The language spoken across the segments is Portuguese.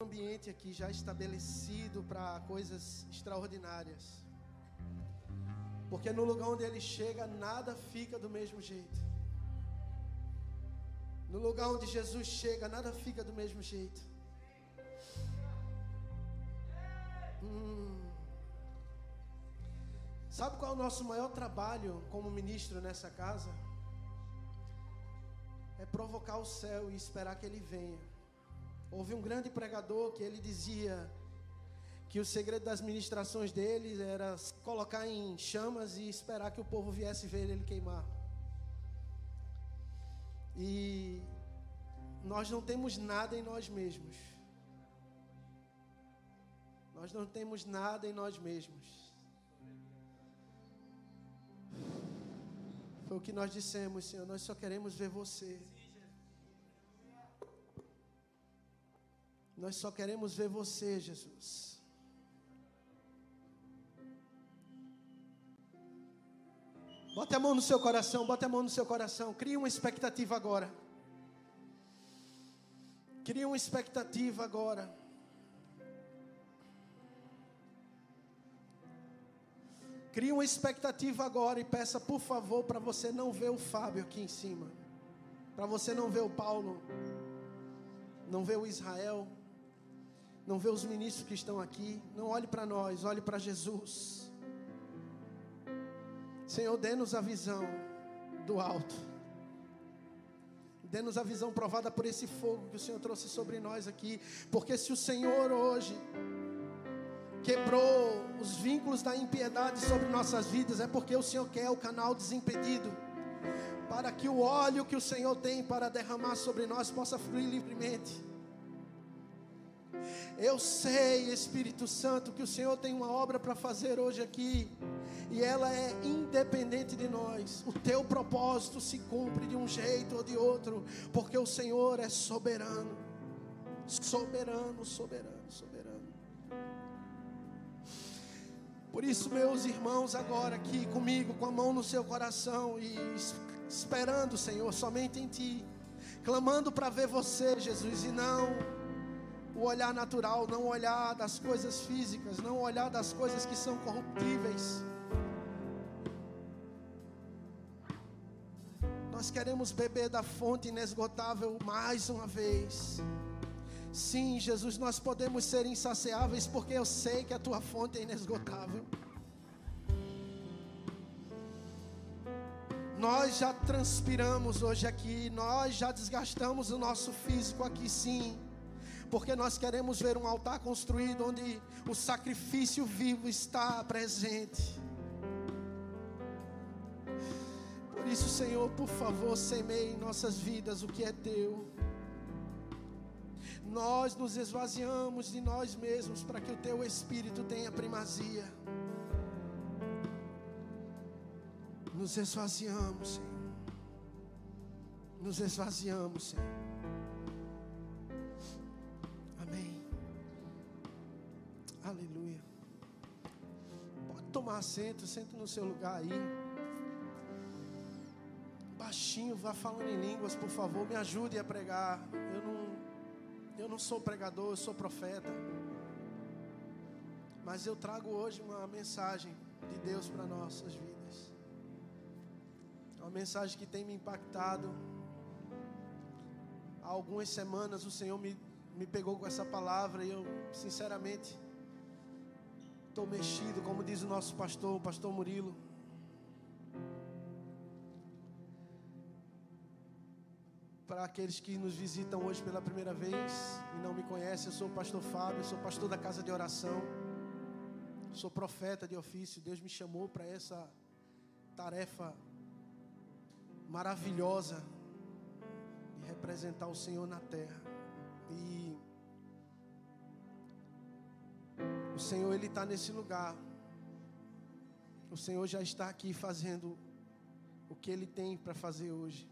ambiente aqui já estabelecido para coisas extraordinárias. Porque no lugar onde ele chega, nada fica do mesmo jeito. No lugar onde Jesus chega, nada fica do mesmo jeito. Hum. Sabe qual é o nosso maior trabalho como ministro nessa casa? É provocar o céu e esperar que ele venha. Houve um grande pregador que ele dizia que o segredo das ministrações dele era colocar em chamas e esperar que o povo viesse ver ele queimar. E nós não temos nada em nós mesmos. Nós não temos nada em nós mesmos. Foi o que nós dissemos, Senhor. Nós só queremos ver você. Nós só queremos ver você, Jesus. Bote a mão no seu coração, bote a mão no seu coração. Crie uma expectativa agora. Crie uma expectativa agora. Crie uma expectativa agora e peça, por favor, para você não ver o Fábio aqui em cima. Para você não ver o Paulo. Não ver o Israel não vê os ministros que estão aqui, não olhe para nós, olhe para Jesus. Senhor, dê-nos a visão do alto. Dê-nos a visão provada por esse fogo que o Senhor trouxe sobre nós aqui. Porque se o Senhor hoje quebrou os vínculos da impiedade sobre nossas vidas, é porque o Senhor quer o canal desimpedido. Para que o óleo que o Senhor tem para derramar sobre nós possa fluir livremente. Eu sei, Espírito Santo, que o Senhor tem uma obra para fazer hoje aqui, e ela é independente de nós. O teu propósito se cumpre de um jeito ou de outro, porque o Senhor é soberano. Soberano, soberano, soberano. Por isso, meus irmãos, agora aqui comigo, com a mão no seu coração e esperando, Senhor, somente em Ti, clamando para ver você, Jesus, e não o olhar natural, não olhar das coisas físicas, não olhar das coisas que são corruptíveis. Nós queremos beber da fonte inesgotável mais uma vez. Sim, Jesus, nós podemos ser insaciáveis porque eu sei que a tua fonte é inesgotável. Nós já transpiramos hoje aqui, nós já desgastamos o nosso físico aqui, sim porque nós queremos ver um altar construído onde o sacrifício vivo está presente. Por isso, Senhor, por favor, semeie em nossas vidas o que é teu. Nós nos esvaziamos de nós mesmos para que o teu espírito tenha primazia. Nos esvaziamos, Senhor. Nos esvaziamos, Senhor. Aleluia. Pode tomar assento, senta no seu lugar aí. Baixinho, vá falando em línguas, por favor, me ajude a pregar. Eu não, eu não sou pregador, eu sou profeta. Mas eu trago hoje uma mensagem de Deus para nossas vidas. Uma mensagem que tem me impactado. Há algumas semanas o Senhor me, me pegou com essa palavra e eu, sinceramente, estou mexido, como diz o nosso pastor, o pastor Murilo. Para aqueles que nos visitam hoje pela primeira vez e não me conhecem, eu sou o pastor Fábio, sou pastor da casa de oração, sou profeta de ofício. Deus me chamou para essa tarefa maravilhosa de representar o Senhor na terra. E O Senhor, Ele está nesse lugar. O Senhor já está aqui fazendo o que Ele tem para fazer hoje.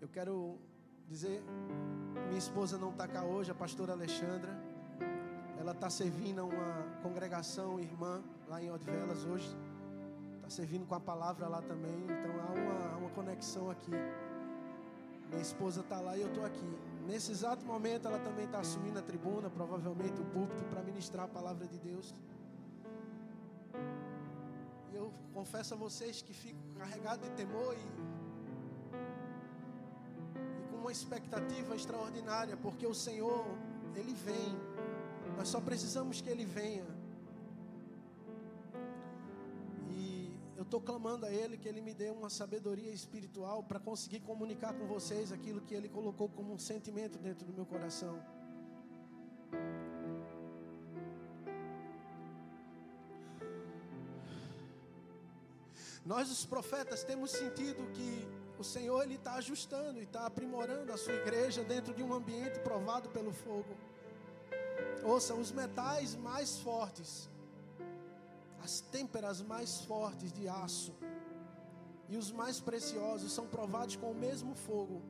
Eu quero dizer, minha esposa não está cá hoje, a pastora Alexandra. Ela está servindo a uma congregação irmã lá em Odivelas hoje. Está servindo com a palavra lá também. Então há uma, uma conexão aqui. Minha esposa está lá e eu estou aqui. Nesse exato momento, ela também está assumindo a tribuna, provavelmente o púlpito, para ministrar a palavra de Deus. E eu confesso a vocês que fico carregado de temor e, e com uma expectativa extraordinária, porque o Senhor, Ele vem. Nós só precisamos que Ele venha. Eu estou clamando a Ele que Ele me dê uma sabedoria espiritual para conseguir comunicar com vocês aquilo que Ele colocou como um sentimento dentro do meu coração. Nós, os profetas, temos sentido que o Senhor ele está ajustando e está aprimorando a sua igreja dentro de um ambiente provado pelo fogo. Ouça, os metais mais fortes as têmperas mais fortes de aço e os mais preciosos são provados com o mesmo fogo.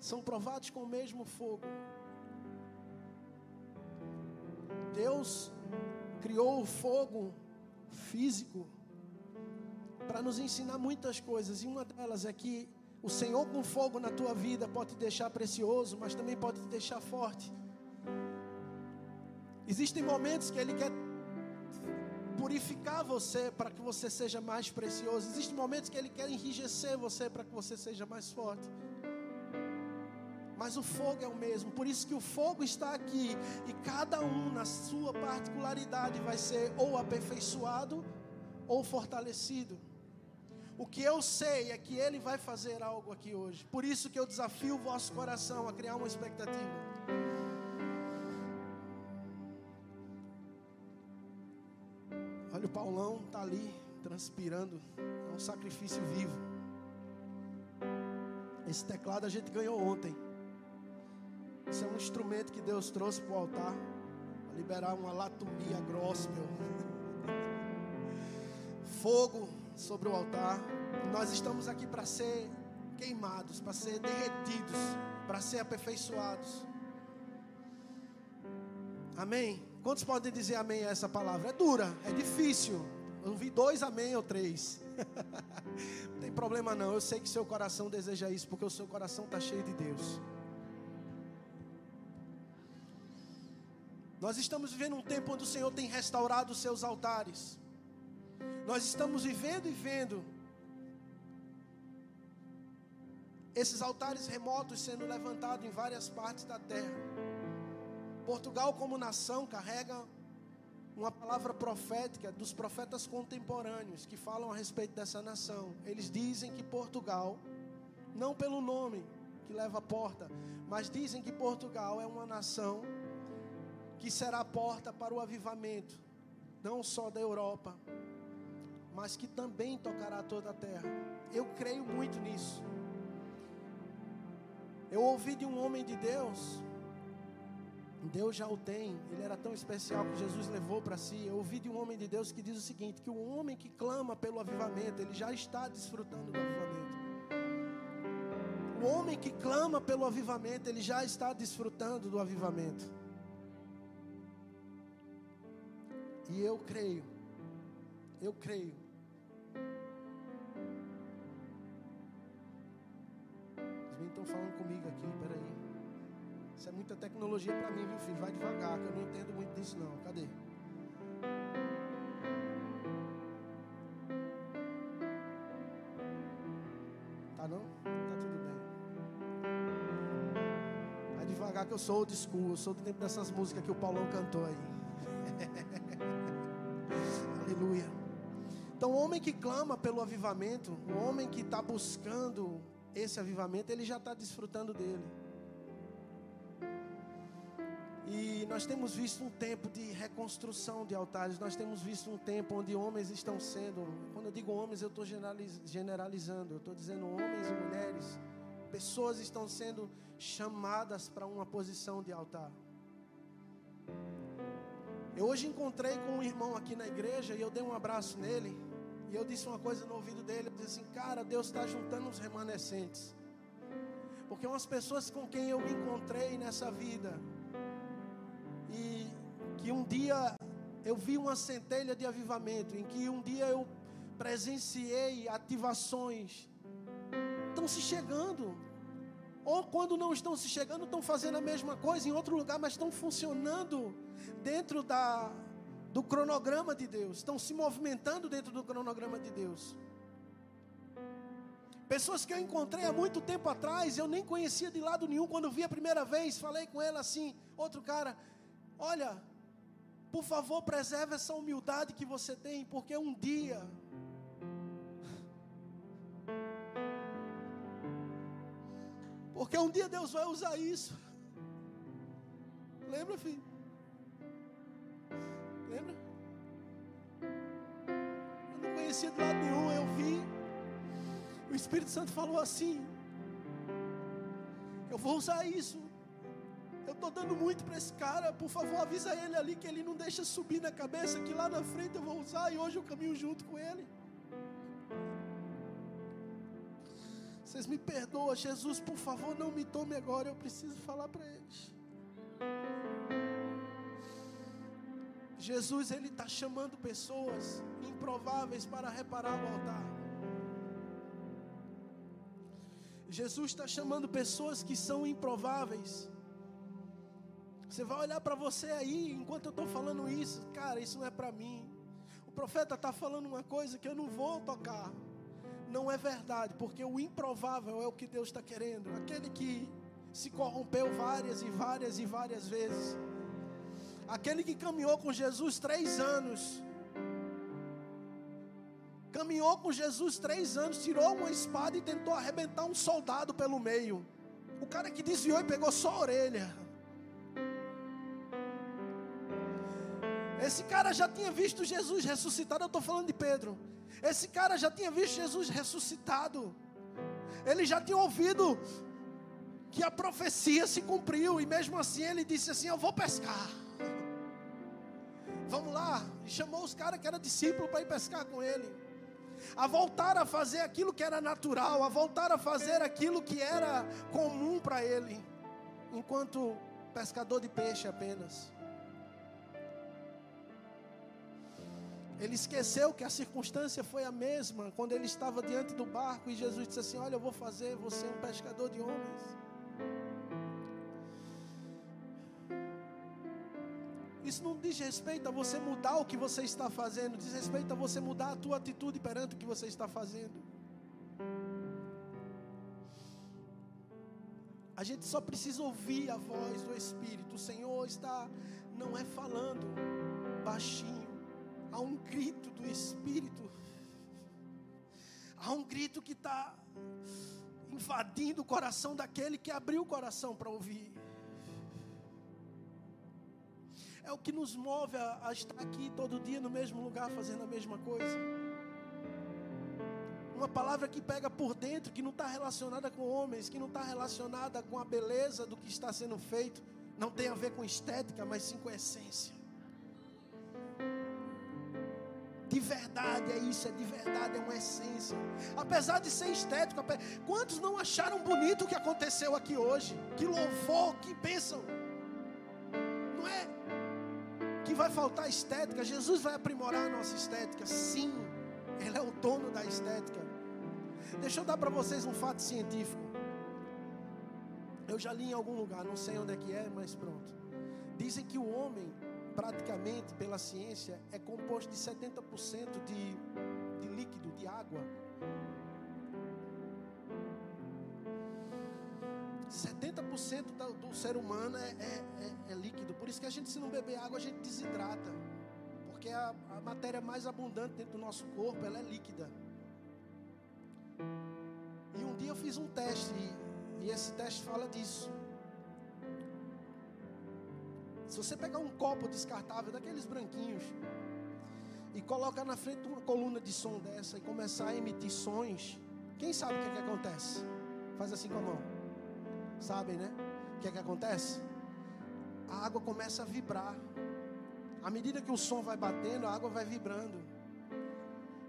São provados com o mesmo fogo. Deus criou o fogo físico para nos ensinar muitas coisas, e uma delas é que o Senhor com fogo na tua vida pode te deixar precioso, mas também pode te deixar forte. Existem momentos que Ele quer purificar você para que você seja mais precioso. Existem momentos que Ele quer enrijecer você para que você seja mais forte. Mas o fogo é o mesmo, por isso que o fogo está aqui e cada um na sua particularidade vai ser ou aperfeiçoado ou fortalecido. O que eu sei é que Ele vai fazer algo aqui hoje. Por isso que eu desafio o vosso coração a criar uma expectativa. Olha, o Paulão está ali, transpirando. É um sacrifício vivo. Esse teclado a gente ganhou ontem. Esse é um instrumento que Deus trouxe para o altar. Para liberar uma latumia gospel. Fogo sobre o altar. Nós estamos aqui para ser queimados, para ser derretidos, para ser aperfeiçoados. Amém? Quantos podem dizer amém a essa palavra? É dura, é difícil. Eu vi dois amém ou três. não tem problema não. Eu sei que seu coração deseja isso, porque o seu coração está cheio de Deus. Nós estamos vivendo um tempo onde o Senhor tem restaurado os seus altares. Nós estamos vivendo e vendo esses altares remotos sendo levantados em várias partes da terra. Portugal, como nação, carrega uma palavra profética dos profetas contemporâneos que falam a respeito dessa nação. Eles dizem que Portugal, não pelo nome que leva a porta, mas dizem que Portugal é uma nação que será a porta para o avivamento, não só da Europa, mas que também tocará toda a terra. Eu creio muito nisso. Eu ouvi de um homem de Deus Deus já o tem, ele era tão especial que Jesus levou para si. Eu ouvi de um homem de Deus que diz o seguinte: que o homem que clama pelo avivamento, ele já está desfrutando do avivamento. O homem que clama pelo avivamento, ele já está desfrutando do avivamento. E eu creio, eu creio. Os estão falando comigo aqui, peraí. Isso é muita tecnologia para mim, viu, filho? Vai devagar, que eu não entendo muito disso, não. Cadê? Tá não? Tá tudo bem. Vai devagar que eu sou old school. Eu sou do tempo dessas músicas que o Paulão cantou aí. Aleluia. Então, o homem que clama pelo avivamento, o homem que está buscando esse avivamento, ele já está desfrutando dele. Nós temos visto um tempo de reconstrução de altares, nós temos visto um tempo onde homens estão sendo, quando eu digo homens, eu estou generalizando, eu estou dizendo homens e mulheres, pessoas estão sendo chamadas para uma posição de altar. Eu hoje encontrei com um irmão aqui na igreja e eu dei um abraço nele. E eu disse uma coisa no ouvido dele. Eu disse assim: Cara, Deus está juntando os remanescentes. Porque umas pessoas com quem eu me encontrei nessa vida que um dia eu vi uma centelha de avivamento, em que um dia eu presenciei ativações estão se chegando. Ou quando não estão se chegando, estão fazendo a mesma coisa em outro lugar, mas estão funcionando dentro da, do cronograma de Deus, estão se movimentando dentro do cronograma de Deus. Pessoas que eu encontrei há muito tempo atrás, eu nem conhecia de lado nenhum. Quando vi a primeira vez, falei com ela assim: outro cara, olha, por favor, preserve essa humildade que você tem, porque um dia. Porque um dia Deus vai usar isso. Lembra, filho? Lembra? Eu não conhecia de lado nenhum, eu vi. O Espírito Santo falou assim: Eu vou usar isso. Eu estou dando muito para esse cara. Por favor, avisa ele ali que ele não deixa subir na cabeça. Que lá na frente eu vou usar. E hoje eu caminho junto com ele. Vocês me perdoam, Jesus, por favor, não me tome agora. Eu preciso falar para eles. Jesus, Ele está chamando pessoas improváveis para reparar o altar. Jesus está chamando pessoas que são improváveis. Você vai olhar para você aí, enquanto eu estou falando isso, cara, isso não é para mim. O profeta está falando uma coisa que eu não vou tocar. Não é verdade, porque o improvável é o que Deus está querendo. Aquele que se corrompeu várias e várias e várias vezes. Aquele que caminhou com Jesus três anos. Caminhou com Jesus três anos, tirou uma espada e tentou arrebentar um soldado pelo meio. O cara que desviou e pegou só a orelha. Esse cara já tinha visto Jesus ressuscitado. Eu estou falando de Pedro. Esse cara já tinha visto Jesus ressuscitado. Ele já tinha ouvido que a profecia se cumpriu. E mesmo assim ele disse assim: Eu vou pescar. Vamos lá. E chamou os caras que eram discípulos para ir pescar com ele. A voltar a fazer aquilo que era natural, a voltar a fazer aquilo que era comum para ele, enquanto pescador de peixe apenas. Ele esqueceu que a circunstância foi a mesma quando ele estava diante do barco e Jesus disse assim: Olha, eu vou fazer você um pescador de homens. Isso não diz respeito a você mudar o que você está fazendo, diz respeito a você mudar a tua atitude perante o que você está fazendo. A gente só precisa ouvir a voz do Espírito. O Senhor está, não é falando baixinho, há um grito do Espírito, há um grito que está invadindo o coração daquele que abriu o coração para ouvir é o que nos move a, a estar aqui todo dia no mesmo lugar fazendo a mesma coisa. Uma palavra que pega por dentro, que não está relacionada com homens, que não está relacionada com a beleza do que está sendo feito, não tem a ver com estética, mas sim com essência. De verdade é isso, é de verdade, é uma essência. Apesar de ser estético, quantos não acharam bonito o que aconteceu aqui hoje? Que louvor, que bênção vai faltar estética, Jesus vai aprimorar a nossa estética. Sim, Ele é o dono da estética. Deixa eu dar para vocês um fato científico. Eu já li em algum lugar, não sei onde é que é, mas pronto. Dizem que o homem, praticamente pela ciência, é composto de 70% de, de líquido, de água. 70% do, do ser humano é, é, é, é, líquido. Por isso que a gente, se não beber água, a gente desidrata. Porque a, a matéria mais abundante dentro do nosso corpo, ela é líquida. E um dia eu fiz um teste, e, e esse teste fala disso. Se você pegar um copo descartável, daqueles branquinhos, e colocar na frente de uma coluna de som dessa e começar a emitir sons, quem sabe o que, é que acontece? Faz assim com a mão. Sabem, né? O que é que acontece? A água começa a vibrar. À medida que o som vai batendo, a água vai vibrando.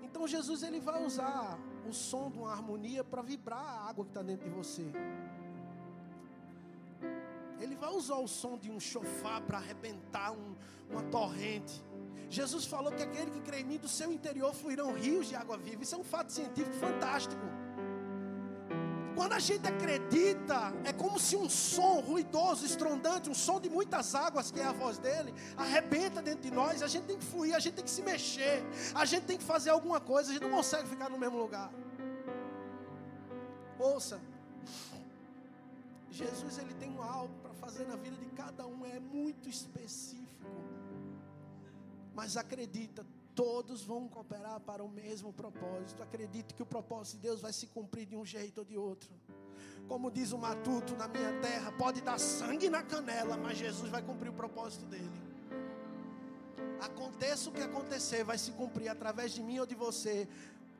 Então Jesus ele vai usar o som de uma harmonia para vibrar a água que está dentro de você. Ele vai usar o som de um chofar para arrebentar um, uma torrente. Jesus falou que aquele que crê em mim, do seu interior fluirão rios de água viva. Isso é um fato científico fantástico. Quando a gente acredita, é como se um som ruidoso, estrondante, um som de muitas águas, que é a voz dele, arrebenta dentro de nós. A gente tem que fluir, a gente tem que se mexer, a gente tem que fazer alguma coisa, a gente não consegue ficar no mesmo lugar. Ouça, Jesus ele tem algo para fazer na vida de cada um, é muito específico. Mas acredita, todos vão cooperar para o mesmo propósito. Acredite que o propósito de Deus vai se cumprir de um jeito ou de outro. Como diz o matuto na minha terra, pode dar sangue na canela, mas Jesus vai cumprir o propósito dele. Aconteça o que acontecer, vai se cumprir através de mim ou de você,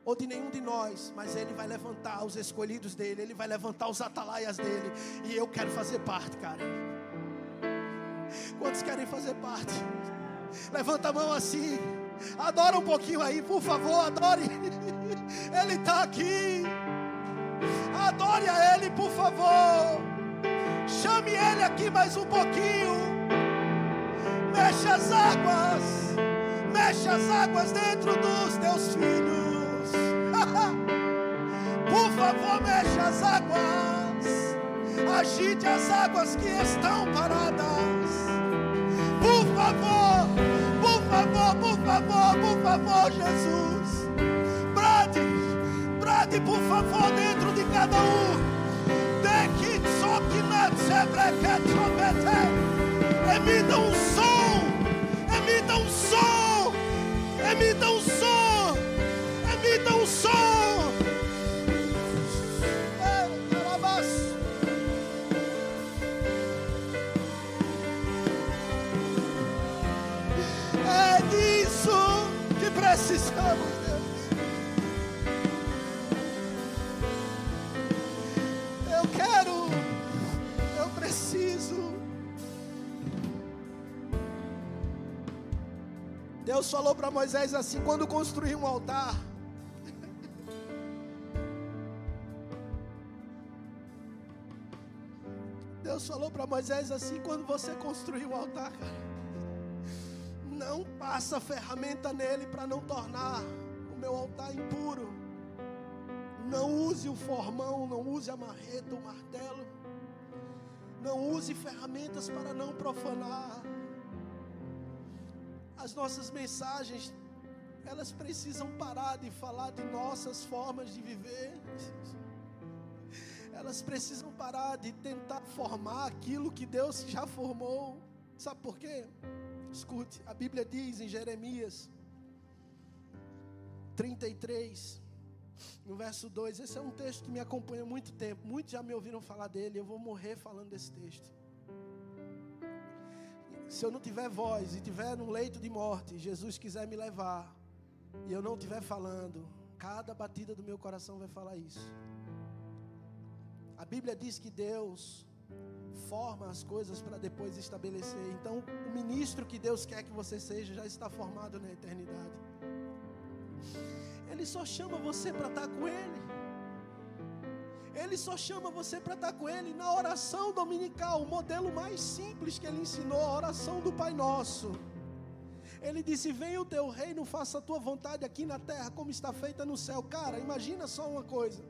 ou de nenhum de nós, mas Ele vai levantar os escolhidos dele, Ele vai levantar os atalaias dele, e eu quero fazer parte, cara. Quantos querem fazer parte? Levanta a mão assim, adora um pouquinho aí, por favor, adore. Ele está aqui. Adore a Ele, por favor. Chame Ele aqui mais um pouquinho. Mexe as águas. Mexe as águas dentro dos teus filhos. Por favor, mexe as águas. Agite as águas que estão paradas. Por favor, por favor, por favor, por favor, Jesus. Brade, brade, por favor, dentro de cada um. Emita um som, emita um som, emita um som, emita um som. Deus falou para Moisés assim: quando construir um altar, Deus falou para Moisés assim: quando você construir um altar, cara, não passa ferramenta nele para não tornar o meu altar impuro. Não use o formão, não use a marreta, o martelo. Não use ferramentas para não profanar. As nossas mensagens, elas precisam parar de falar de nossas formas de viver. Elas precisam parar de tentar formar aquilo que Deus já formou. Sabe por quê? Escute, a Bíblia diz em Jeremias 33, no verso 2, esse é um texto que me acompanha há muito tempo. Muitos já me ouviram falar dele, eu vou morrer falando desse texto. Se eu não tiver voz e tiver num leito de morte, Jesus quiser me levar, e eu não estiver falando, cada batida do meu coração vai falar isso. A Bíblia diz que Deus forma as coisas para depois estabelecer. Então, o ministro que Deus quer que você seja já está formado na eternidade. Ele só chama você para estar com Ele. Ele só chama você para estar com Ele na oração dominical, o modelo mais simples que Ele ensinou, a oração do Pai Nosso. Ele disse: Venha o teu reino, faça a tua vontade aqui na terra, como está feita no céu. Cara, imagina só uma coisa.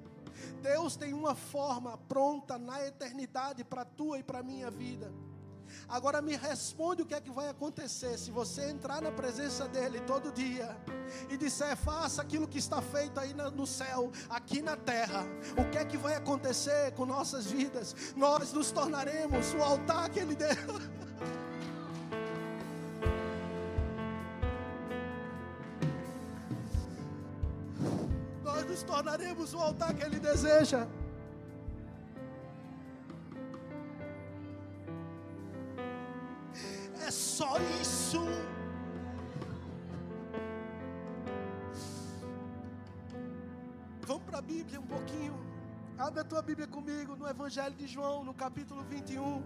Deus tem uma forma pronta na eternidade para a tua e para a minha vida. Agora me responde o que é que vai acontecer se você entrar na presença dele todo dia e disser: faça aquilo que está feito aí no céu, aqui na terra. O que é que vai acontecer com nossas vidas? Nós nos tornaremos o altar que ele deu. Nós nos tornaremos o altar que ele deseja. Só isso. Vamos para a Bíblia um pouquinho. Abre a tua Bíblia comigo no Evangelho de João, no capítulo 21.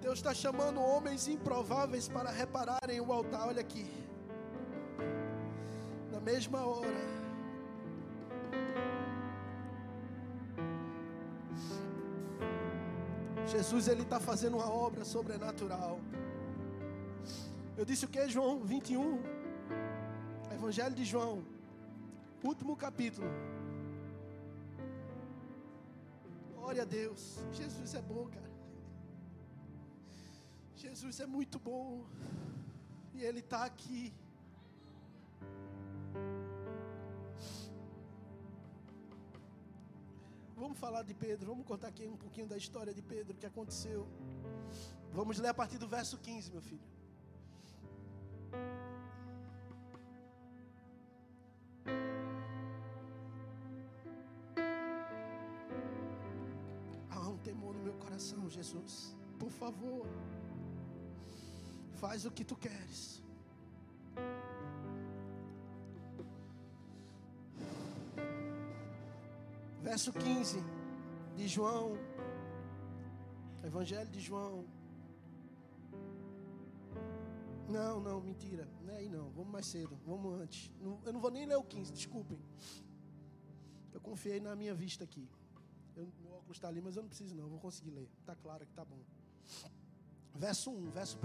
Deus está chamando homens improváveis para repararem o altar. Olha aqui. Na mesma hora. Jesus ele está fazendo uma obra sobrenatural. Eu disse o que, João 21? Evangelho de João, último capítulo. Glória a Deus. Jesus é bom, cara. Jesus é muito bom. E Ele está aqui. Vamos falar de Pedro, vamos contar aqui um pouquinho da história de Pedro, o que aconteceu. Vamos ler a partir do verso 15, meu filho. Há um temor no meu coração, Jesus. Por favor, faz o que tu queres. Verso 15 de João, Evangelho de João. Não, não, mentira, não é aí não, vamos mais cedo, vamos antes. eu não vou nem ler o 15, desculpem. Eu confiei na minha vista aqui. Eu, meu óculos está ali, mas eu não preciso não, vou conseguir ler. Está claro que está bom. Verso 1, verso 1.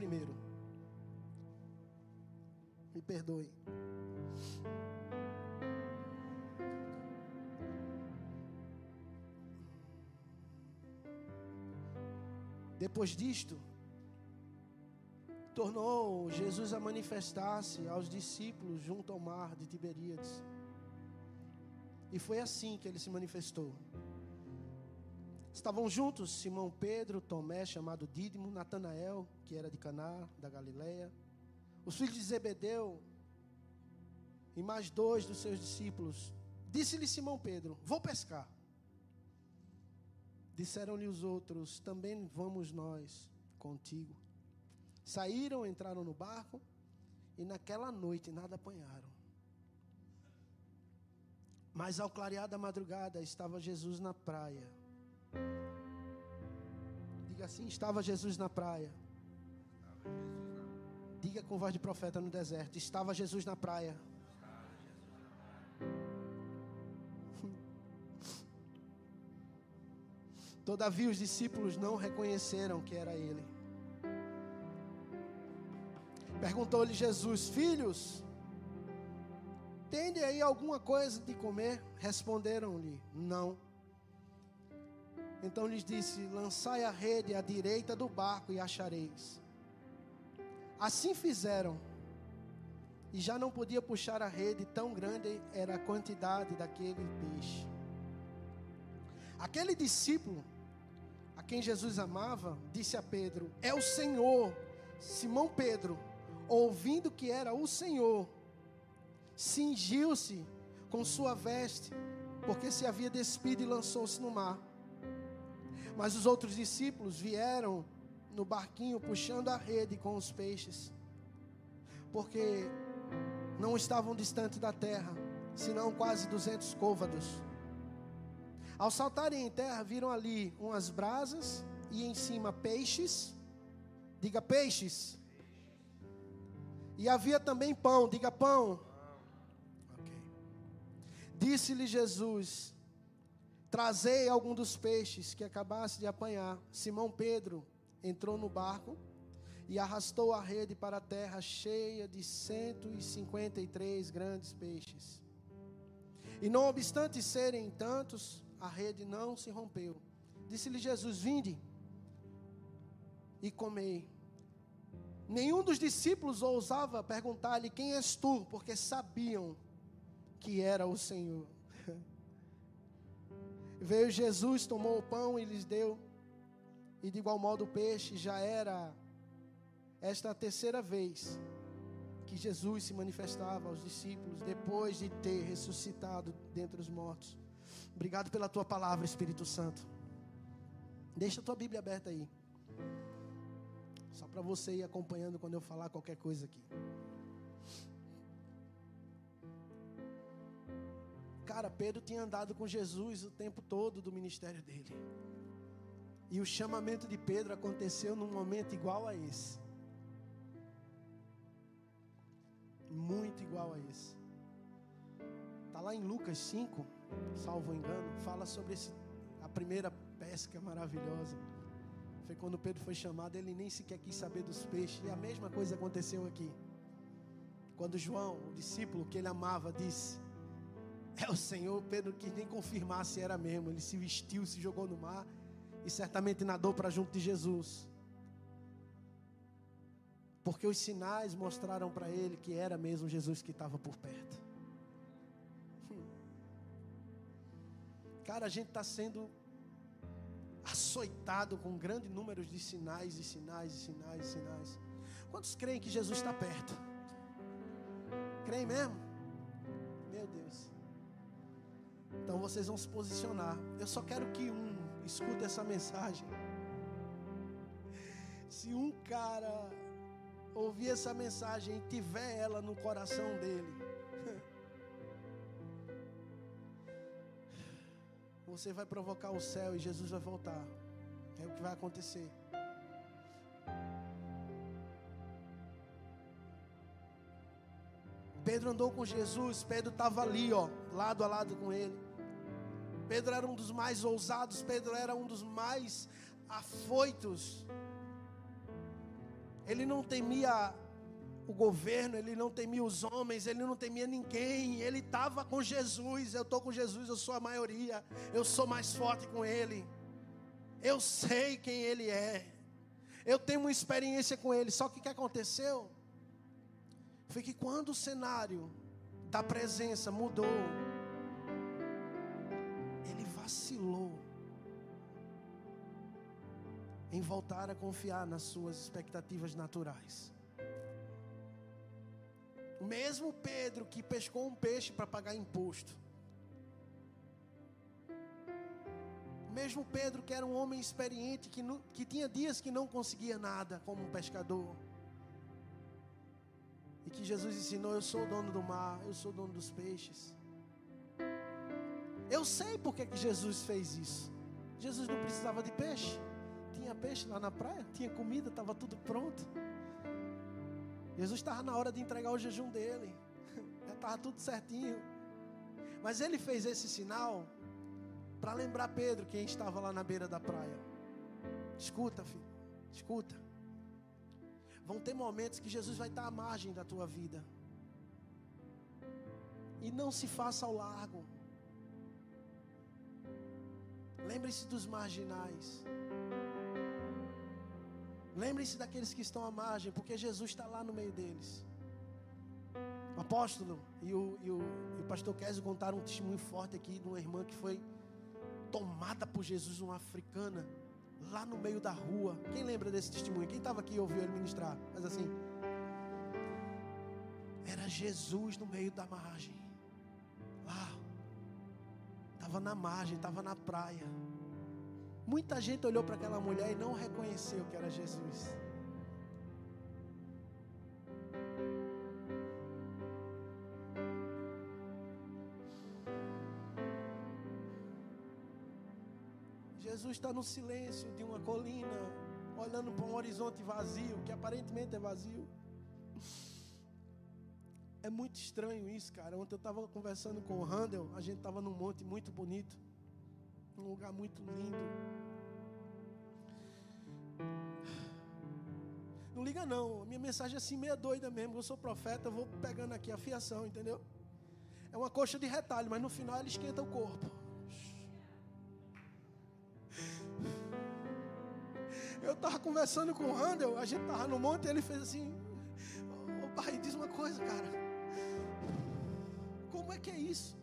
Me perdoe. Depois disto, tornou Jesus a manifestar-se aos discípulos junto ao mar de Tiberíades. E foi assim que ele se manifestou. Estavam juntos Simão Pedro, Tomé, chamado Dídimo, Natanael, que era de Caná, da Galileia, os filhos de Zebedeu e mais dois dos seus discípulos. Disse-lhe Simão Pedro: Vou pescar. Disseram-lhe os outros: Também vamos nós contigo. Saíram, entraram no barco e naquela noite nada apanharam. Mas ao clarear da madrugada estava Jesus na praia. Diga assim: estava Jesus na praia. Diga com voz de profeta no deserto: estava Jesus na praia. Todavia os discípulos não reconheceram que era ele. Perguntou-lhe Jesus: Filhos, tende aí alguma coisa de comer? Responderam-lhe: Não. Então lhes disse: Lançai a rede à direita do barco e achareis. Assim fizeram. E já não podia puxar a rede, tão grande era a quantidade daquele peixe. Aquele discípulo a quem Jesus amava, disse a Pedro: É o Senhor. Simão Pedro, ouvindo que era o Senhor, cingiu-se com sua veste, porque se havia despido e lançou-se no mar. Mas os outros discípulos vieram no barquinho puxando a rede com os peixes, porque não estavam distante da terra, senão quase duzentos côvados. Ao saltarem em terra, viram ali umas brasas e em cima peixes. Diga peixes. E havia também pão, diga pão. Okay. Disse-lhe Jesus: Trazei algum dos peixes que acabasse de apanhar. Simão Pedro entrou no barco e arrastou a rede para a terra cheia de 153 grandes peixes. E não obstante serem tantos, a rede não se rompeu. Disse-lhe Jesus: Vinde e comei. Nenhum dos discípulos ousava perguntar-lhe: Quem és tu? Porque sabiam que era o Senhor. Veio Jesus, tomou o pão e lhes deu, e de igual modo o peixe já era esta a terceira vez que Jesus se manifestava aos discípulos depois de ter ressuscitado dentre os mortos. Obrigado pela tua palavra, Espírito Santo. Deixa a tua Bíblia aberta aí. Só para você ir acompanhando quando eu falar qualquer coisa aqui. Cara, Pedro tinha andado com Jesus o tempo todo do ministério dele. E o chamamento de Pedro aconteceu num momento igual a esse. Muito igual a esse. Está lá em Lucas 5, salvo engano, fala sobre esse, a primeira pesca maravilhosa. Foi quando Pedro foi chamado, ele nem sequer quis saber dos peixes. E a mesma coisa aconteceu aqui. Quando João, o discípulo que ele amava, disse: É o Senhor, Pedro quis nem confirmar se era mesmo. Ele se vestiu, se jogou no mar e certamente nadou para junto de Jesus. Porque os sinais mostraram para ele que era mesmo Jesus que estava por perto. Cara, a gente está sendo açoitado com grandes números de sinais e sinais e sinais e sinais. Quantos creem que Jesus está perto? Creem mesmo? Meu Deus. Então vocês vão se posicionar. Eu só quero que um escute essa mensagem. Se um cara ouvir essa mensagem e tiver ela no coração dele, você vai provocar o céu e Jesus vai voltar. É o que vai acontecer. Pedro andou com Jesus, Pedro estava ali, ó, lado a lado com ele. Pedro era um dos mais ousados, Pedro era um dos mais afoitos. Ele não temia o governo, ele não temia os homens, ele não temia ninguém. Ele estava com Jesus. Eu estou com Jesus, eu sou a maioria. Eu sou mais forte com ele. Eu sei quem ele é. Eu tenho uma experiência com ele. Só que o que aconteceu? Foi que quando o cenário da presença mudou, ele vacilou em voltar a confiar nas suas expectativas naturais. Mesmo Pedro que pescou um peixe para pagar imposto. Mesmo Pedro que era um homem experiente, que, não, que tinha dias que não conseguia nada como um pescador. E que Jesus ensinou: Eu sou o dono do mar, eu sou o dono dos peixes. Eu sei porque que Jesus fez isso. Jesus não precisava de peixe tinha peixe lá na praia, tinha comida, estava tudo pronto. Jesus estava na hora de entregar o jejum dele, já estava tudo certinho. Mas ele fez esse sinal para lembrar Pedro quem estava lá na beira da praia. Escuta, filho, escuta. Vão ter momentos que Jesus vai estar à margem da tua vida. E não se faça ao largo. Lembre-se dos marginais. Lembrem-se daqueles que estão à margem, porque Jesus está lá no meio deles. O apóstolo e o, e o, e o pastor Kézio contaram um testemunho forte aqui de uma irmã que foi tomada por Jesus, uma africana, lá no meio da rua. Quem lembra desse testemunho? Quem estava aqui e ouviu ele ministrar? Mas assim, era Jesus no meio da margem. Lá, estava na margem, estava na praia. Muita gente olhou para aquela mulher e não reconheceu que era Jesus. Jesus está no silêncio de uma colina, olhando para um horizonte vazio, que aparentemente é vazio. É muito estranho isso, cara. Ontem eu estava conversando com o Handel, a gente estava num monte muito bonito, num lugar muito lindo. Não liga não, minha mensagem é assim meia doida mesmo. Eu sou profeta, eu vou pegando aqui a fiação, entendeu? É uma coxa de retalho, mas no final ela esquenta o corpo. Eu estava conversando com o Randall, a gente estava no monte e ele fez assim: Ô oh, pai, diz uma coisa, cara. Como é que é isso?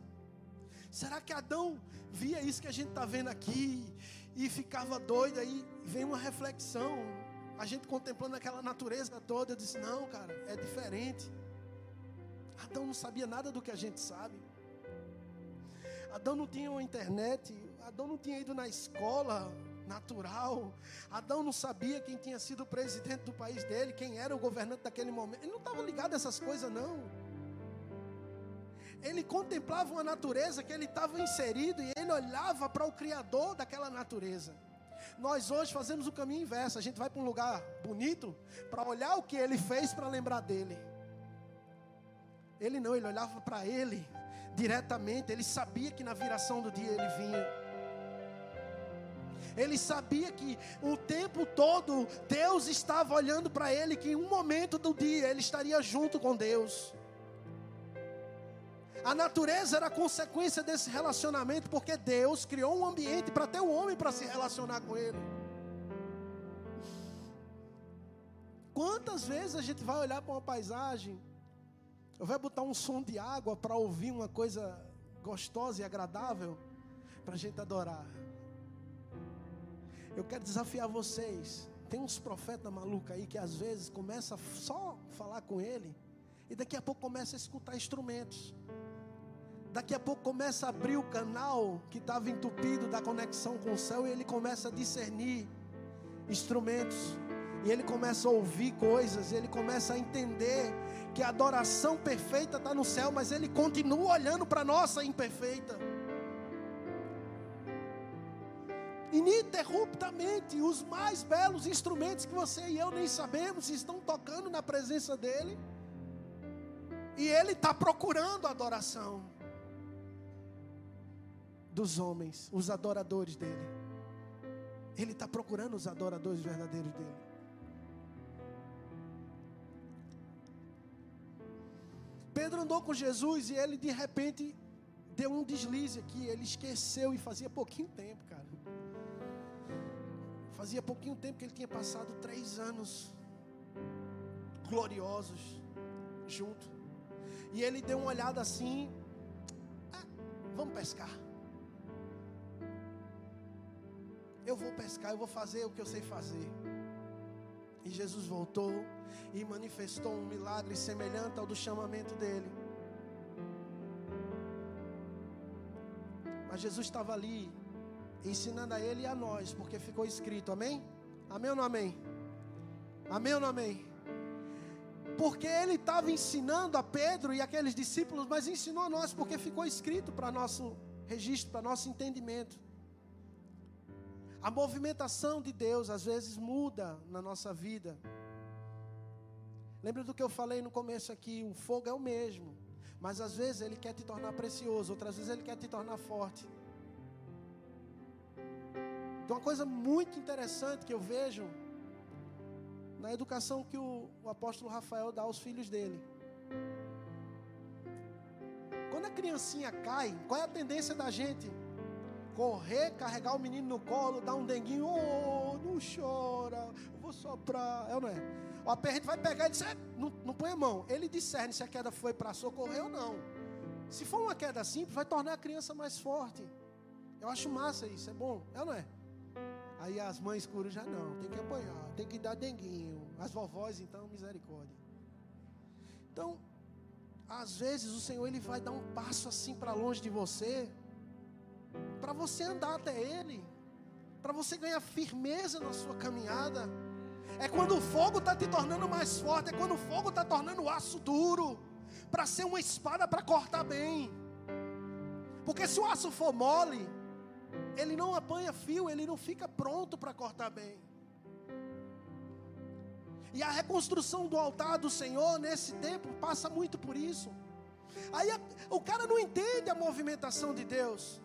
Será que Adão via isso que a gente está vendo aqui e ficava doido? Aí vem uma reflexão a gente contemplando aquela natureza toda, eu disse: não, cara, é diferente. Adão não sabia nada do que a gente sabe. Adão não tinha uma internet, Adão não tinha ido na escola natural. Adão não sabia quem tinha sido o presidente do país dele, quem era o governante daquele momento. Ele não estava ligado a essas coisas, não. Ele contemplava uma natureza que ele estava inserido e ele olhava para o Criador daquela natureza. Nós hoje fazemos o caminho inverso. A gente vai para um lugar bonito para olhar o que ele fez para lembrar dele. Ele não, ele olhava para ele diretamente. Ele sabia que na viração do dia ele vinha. Ele sabia que o tempo todo Deus estava olhando para ele, que em um momento do dia ele estaria junto com Deus. A natureza era consequência desse relacionamento, porque Deus criou um ambiente para ter o um homem para se relacionar com Ele. Quantas vezes a gente vai olhar para uma paisagem, vai botar um som de água para ouvir uma coisa gostosa e agradável, para a gente adorar. Eu quero desafiar vocês. Tem uns profetas malucos aí que às vezes começa só falar com ele e daqui a pouco começa a escutar instrumentos. Daqui a pouco começa a abrir o canal que estava entupido da conexão com o céu e ele começa a discernir instrumentos. E ele começa a ouvir coisas, ele começa a entender que a adoração perfeita está no céu, mas ele continua olhando para a nossa imperfeita. Ininterruptamente, os mais belos instrumentos que você e eu nem sabemos estão tocando na presença dele. E ele está procurando adoração dos homens, os adoradores dele. Ele está procurando os adoradores verdadeiros dele. Pedro andou com Jesus e ele de repente deu um deslize aqui. Ele esqueceu e fazia pouquinho tempo, cara. Fazia pouquinho tempo que ele tinha passado três anos gloriosos junto. E ele deu uma olhada assim. Ah, vamos pescar. Eu vou pescar, eu vou fazer o que eu sei fazer. E Jesus voltou e manifestou um milagre semelhante ao do chamamento dele. Mas Jesus estava ali, ensinando a ele e a nós, porque ficou escrito, amém? Amém ou não amém? Amém ou não amém? Porque ele estava ensinando a Pedro e aqueles discípulos, mas ensinou a nós, porque ficou escrito para nosso registro, para nosso entendimento. A movimentação de Deus às vezes muda na nossa vida. Lembra do que eu falei no começo aqui? O fogo é o mesmo, mas às vezes ele quer te tornar precioso, outras vezes ele quer te tornar forte. Então, uma coisa muito interessante que eu vejo na educação que o, o apóstolo Rafael dá aos filhos dele. Quando a criancinha cai, qual é a tendência da gente? Correr, carregar o menino no colo, dar um denguinho, oh, não chora, vou soprar, é ou não é? O gente vai pegar e dizer, não, não põe a mão. Ele discerne se a queda foi para socorrer ou não. Se for uma queda simples, vai tornar a criança mais forte. Eu acho massa isso, é bom, é ou não é? Aí as mães curam já não, tem que apanhar, tem que dar denguinho. As vovós, então, misericórdia. Então, às vezes o Senhor ele vai dar um passo assim para longe de você, para você andar até Ele, para você ganhar firmeza na sua caminhada. É quando o fogo está te tornando mais forte, é quando o fogo está tornando o aço duro, para ser uma espada para cortar bem. Porque se o aço for mole, ele não apanha fio, ele não fica pronto para cortar bem. E a reconstrução do altar do Senhor nesse tempo passa muito por isso. Aí a, o cara não entende a movimentação de Deus.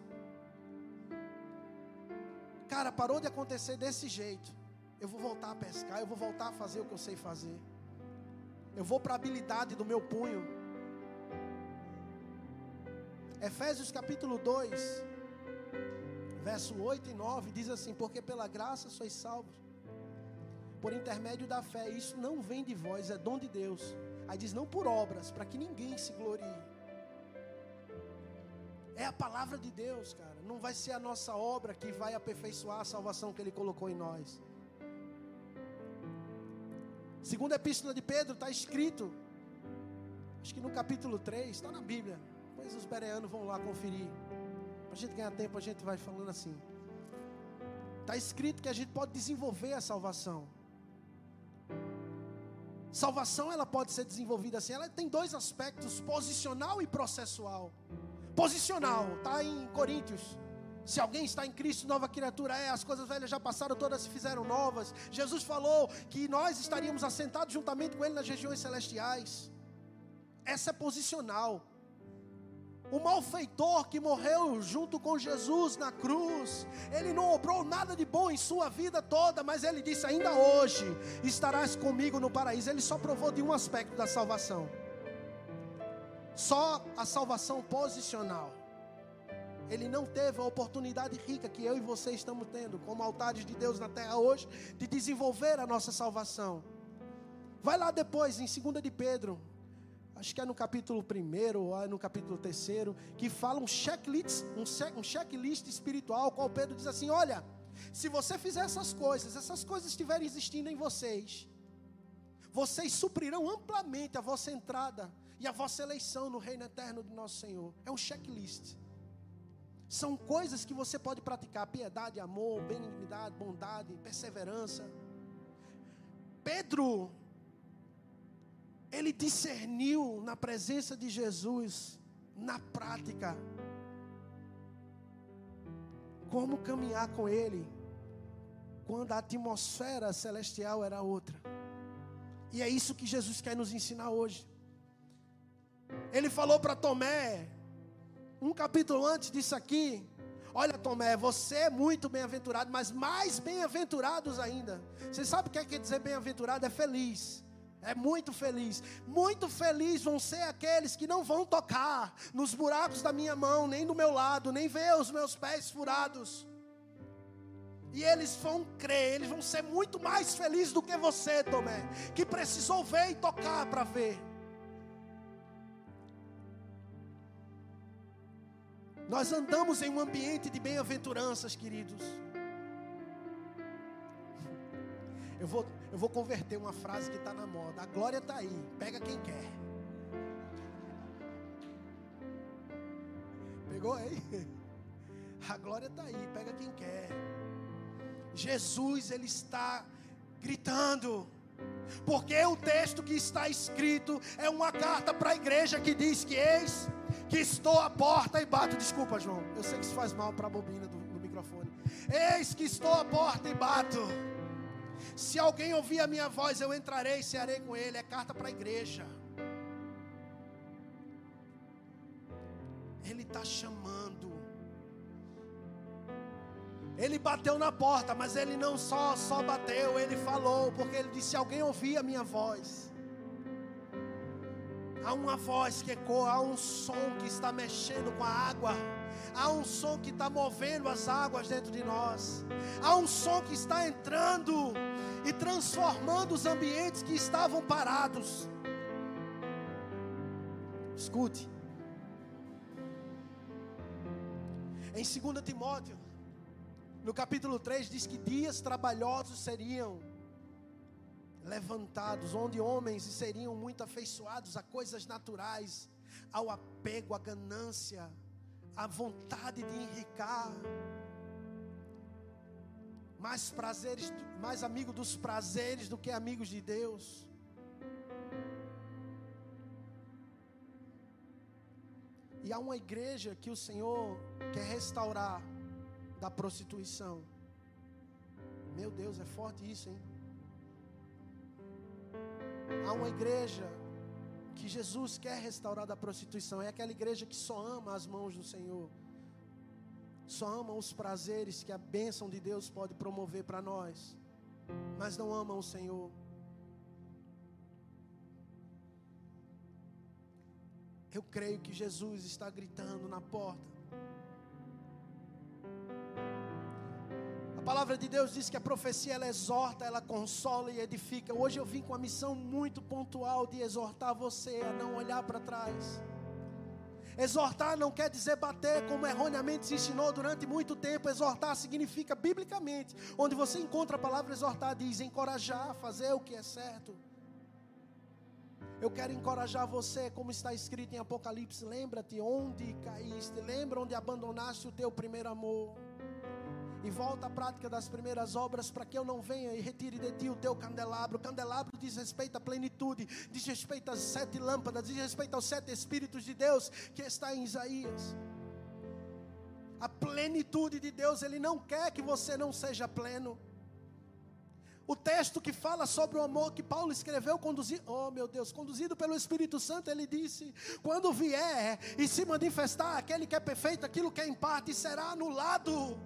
Cara, parou de acontecer desse jeito. Eu vou voltar a pescar, eu vou voltar a fazer o que eu sei fazer. Eu vou para a habilidade do meu punho. Efésios capítulo 2, verso 8 e 9 diz assim: Porque pela graça sois salvos, por intermédio da fé. Isso não vem de vós, é dom de Deus. Aí diz: Não por obras, para que ninguém se glorie. É a palavra de Deus, cara. Não vai ser a nossa obra que vai aperfeiçoar a salvação que Ele colocou em nós. Segunda epístola de Pedro está escrito, acho que no capítulo 3, está na Bíblia. Depois os bereanos vão lá conferir. Para a gente ganhar tempo, a gente vai falando assim. Está escrito que a gente pode desenvolver a salvação. Salvação ela pode ser desenvolvida assim. Ela tem dois aspectos: posicional e processual posicional, está em Coríntios. Se alguém está em Cristo, nova criatura é, as coisas velhas já passaram, todas se fizeram novas. Jesus falou que nós estaríamos assentados juntamente com Ele nas regiões celestiais. Essa é posicional. o malfeitor que morreu junto com Jesus na cruz, ele não obrou nada de bom em sua vida toda, mas ele disse: Ainda hoje estarás comigo no paraíso. Ele só provou de um aspecto da salvação, só a salvação posicional. Ele não teve a oportunidade rica que eu e você estamos tendo, como altares de Deus na terra hoje, de desenvolver a nossa salvação. Vai lá depois, em 2 de Pedro, acho que é no capítulo 1 ou é no capítulo 3, que fala um checklist, um, check, checklist espiritual, qual Pedro diz assim: olha, se você fizer essas coisas, essas coisas estiverem existindo em vocês, vocês suprirão amplamente a vossa entrada e a vossa eleição no reino eterno do nosso Senhor. É um checklist. São coisas que você pode praticar: piedade, amor, benignidade, bondade, perseverança. Pedro ele discerniu na presença de Jesus, na prática, como caminhar com Ele, quando a atmosfera celestial era outra. E é isso que Jesus quer nos ensinar hoje. Ele falou para Tomé, um capítulo antes disso aqui: Olha, Tomé, você é muito bem-aventurado, mas mais bem-aventurados ainda. Você sabe o que é quer dizer bem-aventurado? É feliz. É muito feliz. Muito feliz vão ser aqueles que não vão tocar nos buracos da minha mão, nem do meu lado, nem ver os meus pés furados. E eles vão crer, eles vão ser muito mais felizes do que você, Tomé, que precisou ver e tocar para ver. Nós andamos em um ambiente de bem-aventuranças, queridos. Eu vou, eu vou converter uma frase que está na moda. A glória está aí, pega quem quer. Pegou aí? A glória está aí, pega quem quer. Jesus, Ele está gritando. Porque o texto que está escrito é uma carta para a igreja que diz que eis que estou à porta e bato. Desculpa, João. Eu sei que isso faz mal para a bobina do, do microfone. Eis que estou à porta e bato. Se alguém ouvir a minha voz, eu entrarei e cearei com ele. É carta para a igreja. Ele está chamando. Ele bateu na porta, mas ele não só só bateu, ele falou, porque ele disse: se alguém ouvir a minha voz. Há uma voz que ecoa, há um som que está mexendo com a água. Há um som que está movendo as águas dentro de nós. Há um som que está entrando e transformando os ambientes que estavam parados. Escute. Em 2 Timóteo, no capítulo 3, diz que dias trabalhosos seriam levantados, onde homens seriam muito afeiçoados a coisas naturais, ao apego, à ganância, a vontade de enricar, mais prazeres, mais amigo dos prazeres do que amigos de Deus. E há uma igreja que o Senhor quer restaurar da prostituição. Meu Deus, é forte isso, hein? Há uma igreja que Jesus quer restaurar da prostituição. É aquela igreja que só ama as mãos do Senhor. Só ama os prazeres que a bênção de Deus pode promover para nós. Mas não ama o Senhor. Eu creio que Jesus está gritando na porta. A palavra de Deus diz que a profecia ela exorta, ela consola e edifica. Hoje eu vim com a missão muito pontual de exortar você a não olhar para trás. Exortar não quer dizer bater, como erroneamente se ensinou durante muito tempo. Exortar significa biblicamente, onde você encontra a palavra exortar, diz encorajar, fazer o que é certo. Eu quero encorajar você, como está escrito em Apocalipse: lembra-te onde caíste, lembra onde abandonaste o teu primeiro amor e volta à prática das primeiras obras, para que eu não venha e retire de ti o teu candelabro. O candelabro diz respeito à plenitude, diz respeito às sete lâmpadas, diz respeito aos sete Espíritos de Deus que está em Isaías. A plenitude de Deus, Ele não quer que você não seja pleno. o texto que fala sobre o amor que Paulo escreveu, conduzido, oh meu Deus, conduzido pelo Espírito Santo, ele disse: quando vier e se manifestar aquele que é perfeito, aquilo que é em parte será anulado.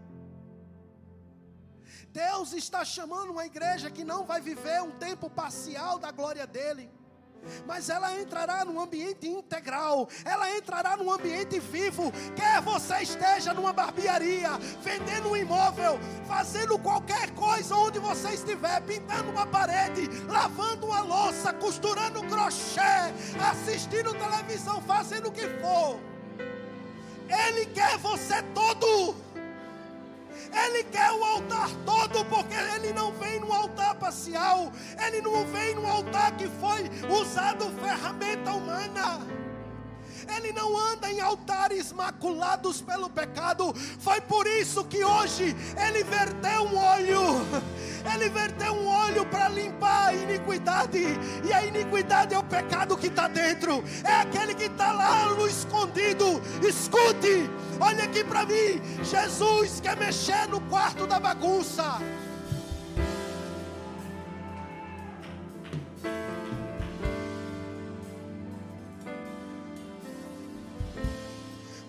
Deus está chamando uma igreja que não vai viver um tempo parcial da glória dele mas ela entrará num ambiente integral, ela entrará num ambiente vivo. Quer você esteja numa barbearia, vendendo um imóvel, fazendo qualquer coisa onde você estiver, pintando uma parede, lavando uma louça, costurando crochê, assistindo televisão, fazendo o que for. Ele quer você todo. Ele quer o altar todo, porque ele não vem no altar parcial, ele não vem no altar que foi usado ferramenta humana. Ele não anda em altares maculados pelo pecado. Foi por isso que hoje ele verteu um óleo. Ele verteu um óleo para limpar a iniquidade. E a iniquidade é o pecado que está dentro. É aquele que está lá no escondido. Escute, olha aqui para mim. Jesus quer mexer no quarto da bagunça.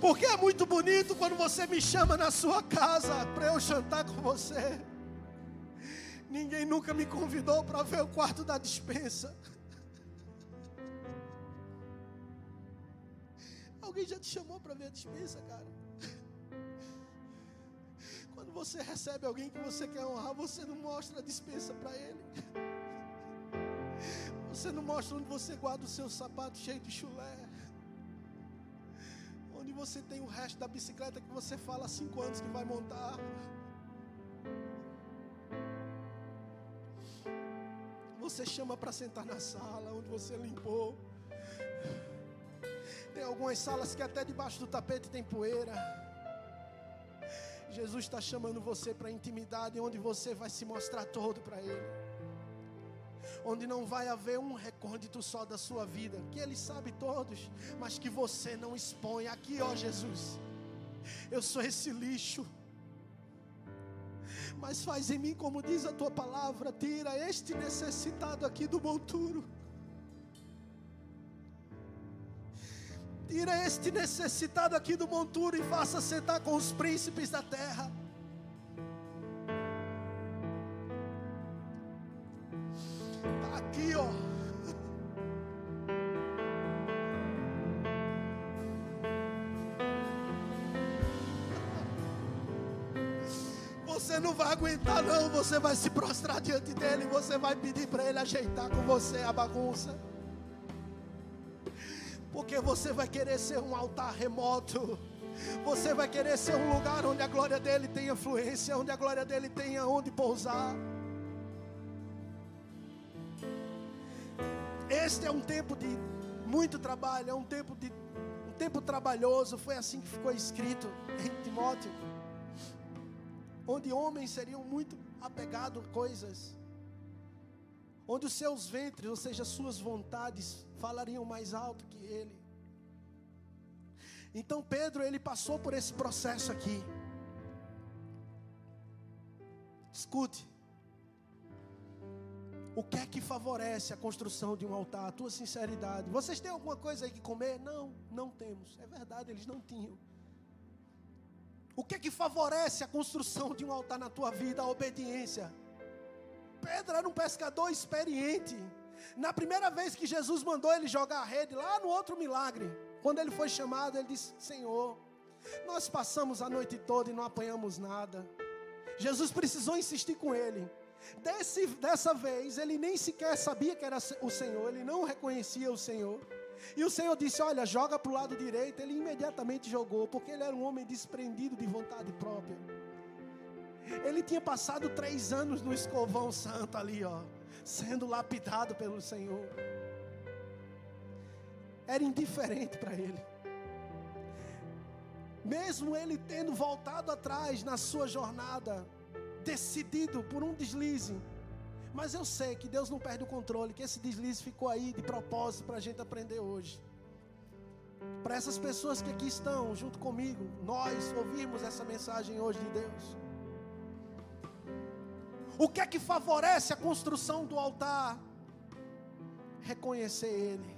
Porque é muito bonito quando você me chama na sua casa para eu jantar com você. Ninguém nunca me convidou para ver o quarto da dispensa. Alguém já te chamou para ver a dispensa, cara? Quando você recebe alguém que você quer honrar, você não mostra a dispensa para ele. Você não mostra onde você guarda o seu sapato cheio de chulé você tem o resto da bicicleta que você fala há cinco anos que vai montar. Você chama para sentar na sala onde você limpou. Tem algumas salas que até debaixo do tapete tem poeira. Jesus está chamando você para intimidade, onde você vai se mostrar todo para Ele onde não vai haver um recôndito só da sua vida, que Ele sabe todos, mas que você não expõe. Aqui, ó Jesus, eu sou esse lixo, mas faz em mim como diz a tua palavra, tira este necessitado aqui do monturo. Tira este necessitado aqui do monturo e faça sentar com os príncipes da terra. Você não vai aguentar, não. Você vai se prostrar diante dele. Você vai pedir para ele ajeitar com você a bagunça. Porque você vai querer ser um altar remoto. Você vai querer ser um lugar onde a glória dele tenha fluência, onde a glória dele tenha onde pousar. Este é um tempo de muito trabalho, é um tempo de um tempo trabalhoso. Foi assim que ficou escrito em Timóteo onde homens seriam muito apegados a coisas, onde os seus ventres, ou seja, suas vontades, falariam mais alto que ele. Então Pedro, ele passou por esse processo aqui. Escute. O que é que favorece a construção de um altar? A tua sinceridade. Vocês têm alguma coisa aí que comer? Não, não temos. É verdade, eles não tinham. O que é que favorece a construção de um altar na tua vida? A obediência. Pedro era um pescador experiente. Na primeira vez que Jesus mandou ele jogar a rede, lá no outro milagre, quando ele foi chamado, ele disse: Senhor, nós passamos a noite toda e não apanhamos nada. Jesus precisou insistir com ele. Desse, dessa vez, ele nem sequer sabia que era o Senhor, ele não reconhecia o Senhor. E o Senhor disse: Olha, joga para o lado direito. Ele imediatamente jogou, porque ele era um homem desprendido de vontade própria. Ele tinha passado três anos no escovão santo ali, ó, sendo lapidado pelo Senhor. Era indiferente para ele. Mesmo ele tendo voltado atrás na sua jornada, decidido por um deslize, mas eu sei que Deus não perde o controle, que esse deslize ficou aí de propósito para a gente aprender hoje. Para essas pessoas que aqui estão junto comigo, nós ouvimos essa mensagem hoje de Deus. O que é que favorece a construção do altar? Reconhecer Ele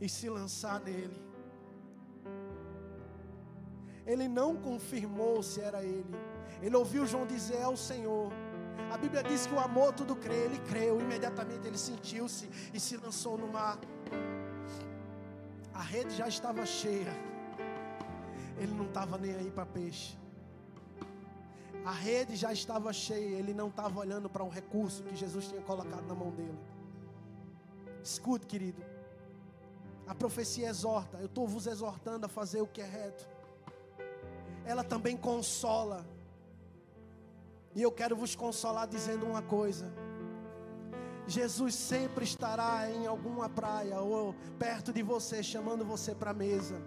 e se lançar nele. Ele não confirmou se era Ele. Ele ouviu João dizer: É o Senhor. A Bíblia diz que o amor tudo crê. Ele creu. Imediatamente ele sentiu-se e se lançou no mar. A rede já estava cheia. Ele não estava nem aí para peixe. A rede já estava cheia, ele não estava olhando para um recurso que Jesus tinha colocado na mão dele. Escute, querido. A profecia exorta, eu estou vos exortando a fazer o que é reto. Ela também consola. E eu quero vos consolar dizendo uma coisa. Jesus sempre estará em alguma praia ou perto de você, chamando você para a mesa.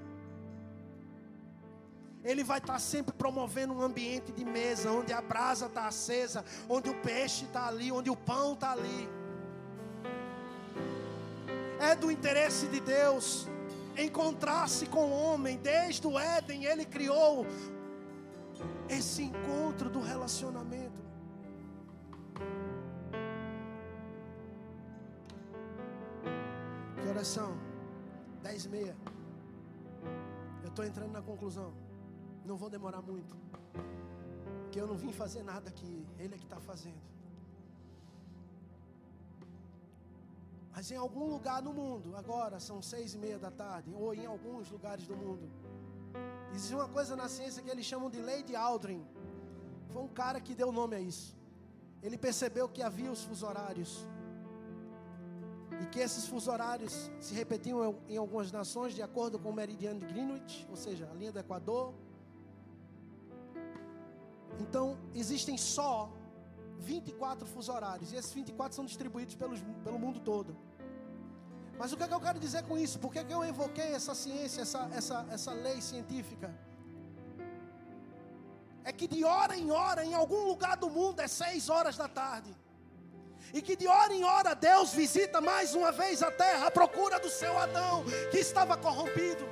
Ele vai estar sempre promovendo um ambiente de mesa, onde a brasa está acesa, onde o peixe está ali, onde o pão está ali. É do interesse de Deus encontrar-se com o homem, desde o Éden, ele criou esse encontro do relacionamento. Que oração? Dez e meia. Eu estou entrando na conclusão. Não vou demorar muito. Que eu não vim fazer nada aqui. Ele é que está fazendo. Mas em algum lugar no mundo, agora são seis e meia da tarde, ou em alguns lugares do mundo, existe uma coisa na ciência que eles chamam de lei de Aldrin. Foi um cara que deu nome a isso. Ele percebeu que havia os fuso horários. E que esses fuso horários se repetiam em algumas nações de acordo com o meridiano de Greenwich, ou seja, a linha do Equador, então, existem só 24 fuso horários. E esses 24 são distribuídos pelos, pelo mundo todo. Mas o que, é que eu quero dizer com isso? Por que, é que eu evoquei essa ciência, essa, essa, essa lei científica? É que de hora em hora, em algum lugar do mundo, é seis horas da tarde. E que de hora em hora Deus visita mais uma vez a terra à procura do seu Adão que estava corrompido.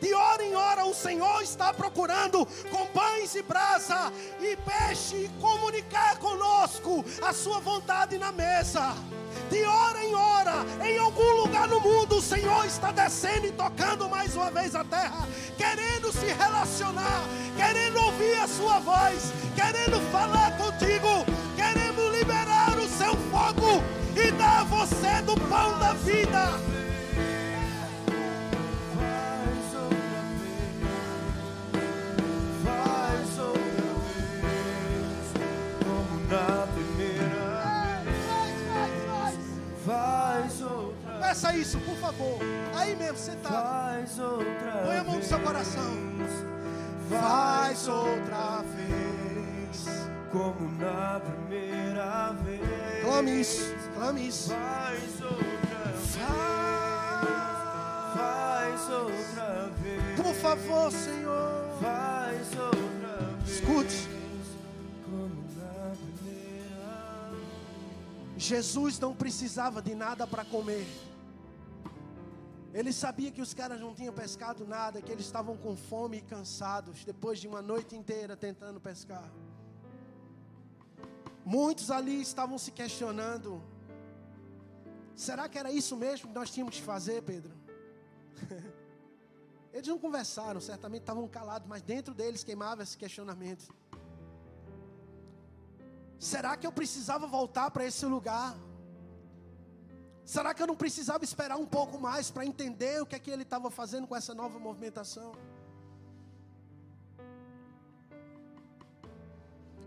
De hora em hora o Senhor está procurando com pães e brasa e peixe comunicar conosco a sua vontade na mesa. De hora em hora, em algum lugar no mundo, o Senhor está descendo e tocando mais uma vez a terra, querendo se relacionar, querendo ouvir a sua voz, querendo falar contigo, Aí mesmo, sentado. Põe a mão no seu coração. Faz outra vez. Como na primeira vez. Clame isso, clame isso. Faz outra vez. Faz outra vez. Por favor, Senhor. Faz outra vez. Escute. Jesus não precisava de nada para comer. Ele sabia que os caras não tinham pescado nada, que eles estavam com fome e cansados, depois de uma noite inteira tentando pescar. Muitos ali estavam se questionando: será que era isso mesmo que nós tínhamos que fazer, Pedro? Eles não conversaram, certamente estavam calados, mas dentro deles queimava esse questionamento. Será que eu precisava voltar para esse lugar? Será que eu não precisava esperar um pouco mais para entender o que é que ele estava fazendo com essa nova movimentação?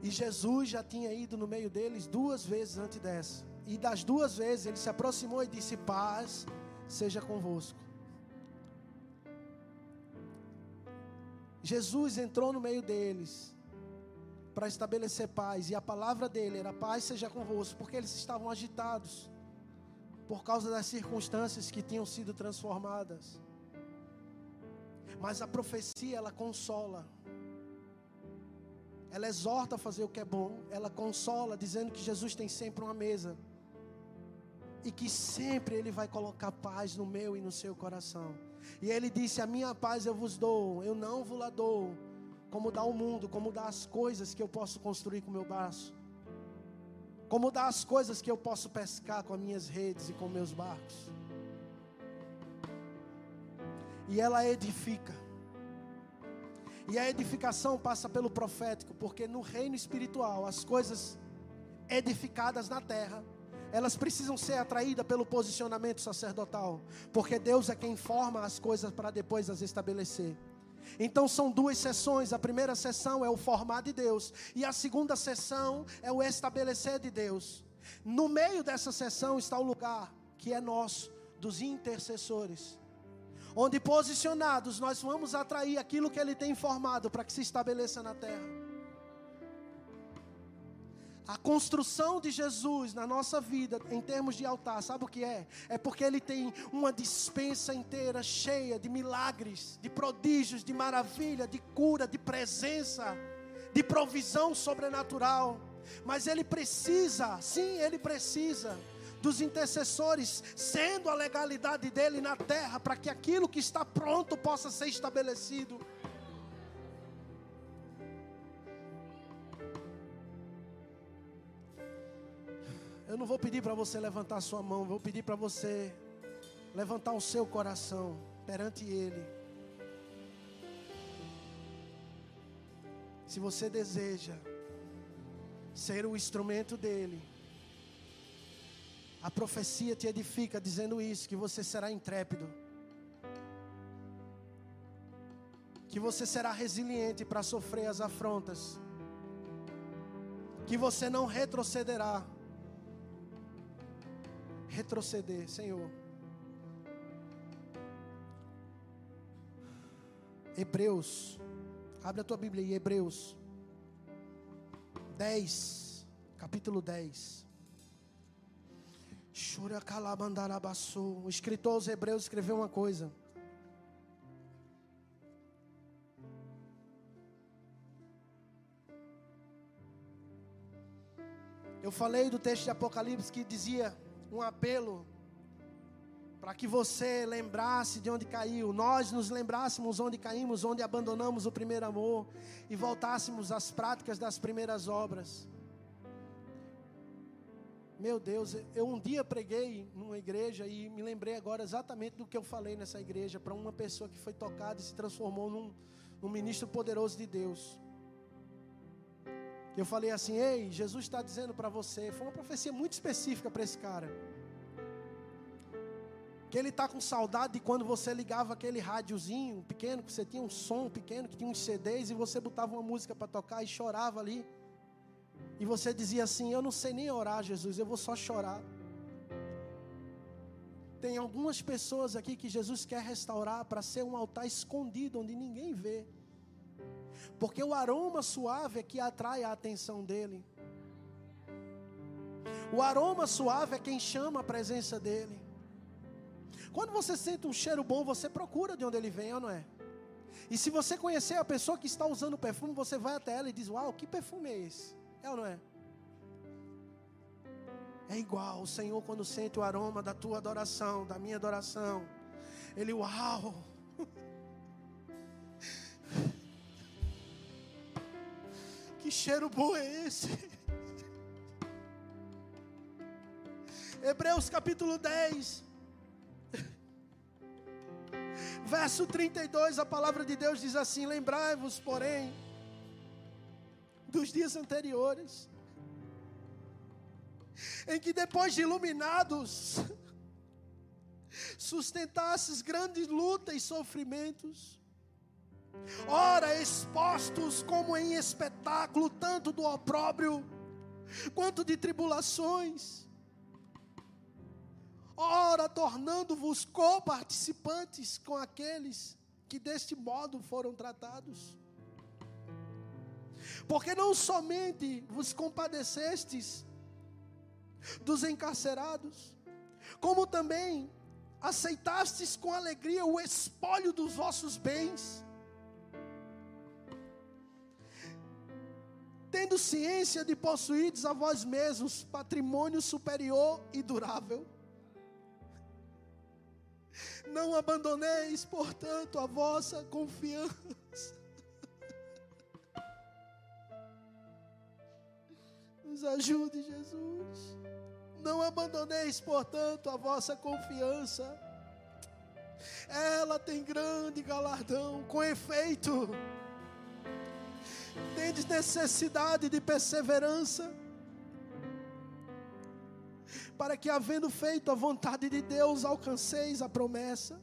E Jesus já tinha ido no meio deles duas vezes antes dessa. E das duas vezes ele se aproximou e disse: Paz seja convosco. Jesus entrou no meio deles para estabelecer paz, e a palavra dele era: Paz seja convosco, porque eles estavam agitados por causa das circunstâncias que tinham sido transformadas. Mas a profecia, ela consola. Ela exorta a fazer o que é bom, ela consola dizendo que Jesus tem sempre uma mesa. E que sempre ele vai colocar paz no meu e no seu coração. E ele disse: "A minha paz eu vos dou, eu não vos la dou como dá o mundo, como dá as coisas que eu posso construir com o meu braço. Como dá as coisas que eu posso pescar com as minhas redes e com meus barcos. E ela edifica. E a edificação passa pelo profético, porque no reino espiritual as coisas edificadas na terra, elas precisam ser atraídas pelo posicionamento sacerdotal, porque Deus é quem forma as coisas para depois as estabelecer. Então são duas sessões. A primeira sessão é o formar de Deus, e a segunda sessão é o estabelecer de Deus. No meio dessa sessão está o lugar que é nosso, dos intercessores onde posicionados nós vamos atrair aquilo que Ele tem formado para que se estabeleça na terra. A construção de Jesus na nossa vida, em termos de altar, sabe o que é? É porque Ele tem uma dispensa inteira cheia de milagres, de prodígios, de maravilha, de cura, de presença, de provisão sobrenatural. Mas Ele precisa, sim, Ele precisa dos intercessores, sendo a legalidade dele na terra, para que aquilo que está pronto possa ser estabelecido. Eu não vou pedir para você levantar sua mão, vou pedir para você levantar o seu coração perante Ele. Se você deseja ser o instrumento dele, a profecia te edifica dizendo isso: que você será intrépido, que você será resiliente para sofrer as afrontas, que você não retrocederá. Retroceder, Senhor. Hebreus, abre a tua Bíblia aí, Hebreus 10, capítulo 10. O escritor aos Hebreus escreveu uma coisa. Eu falei do texto de Apocalipse que dizia um apelo para que você lembrasse de onde caiu, nós nos lembrássemos onde caímos, onde abandonamos o primeiro amor e voltássemos às práticas das primeiras obras. Meu Deus, eu um dia preguei numa igreja e me lembrei agora exatamente do que eu falei nessa igreja para uma pessoa que foi tocada e se transformou num, num ministro poderoso de Deus. Eu falei assim: Ei, Jesus está dizendo para você. Foi uma profecia muito específica para esse cara. Que ele está com saudade de quando você ligava aquele rádiozinho pequeno, que você tinha um som pequeno, que tinha uns CDs e você botava uma música para tocar e chorava ali. E você dizia assim: Eu não sei nem orar, Jesus, eu vou só chorar. Tem algumas pessoas aqui que Jesus quer restaurar para ser um altar escondido, onde ninguém vê. Porque o aroma suave é que atrai a atenção dele. O aroma suave é quem chama a presença dele. Quando você sente um cheiro bom, você procura de onde ele vem, ou não é? E se você conhecer a pessoa que está usando o perfume, você vai até ela e diz: Uau, que perfume é esse? É ou não é? É igual o Senhor quando sente o aroma da tua adoração, da minha adoração. Ele, uau! Que cheiro bom é esse? Hebreus capítulo 10, verso 32, a palavra de Deus diz assim: Lembrai-vos, porém, dos dias anteriores, em que depois de iluminados, sustentasses grandes lutas e sofrimentos, ora expostos como em espetáculo, tanto do opróbrio quanto de tribulações, ora tornando-vos coparticipantes com aqueles que deste modo foram tratados. Porque não somente vos compadecestes dos encarcerados, como também aceitastes com alegria o espólio dos vossos bens, tendo ciência de possuídes a vós mesmos patrimônio superior e durável. Não abandoneis, portanto, a vossa confiança Nos ajude, Jesus. Não abandoneis, portanto, a vossa confiança. Ela tem grande galardão, com efeito. Tendes necessidade de perseverança, para que, havendo feito a vontade de Deus, alcanceis a promessa.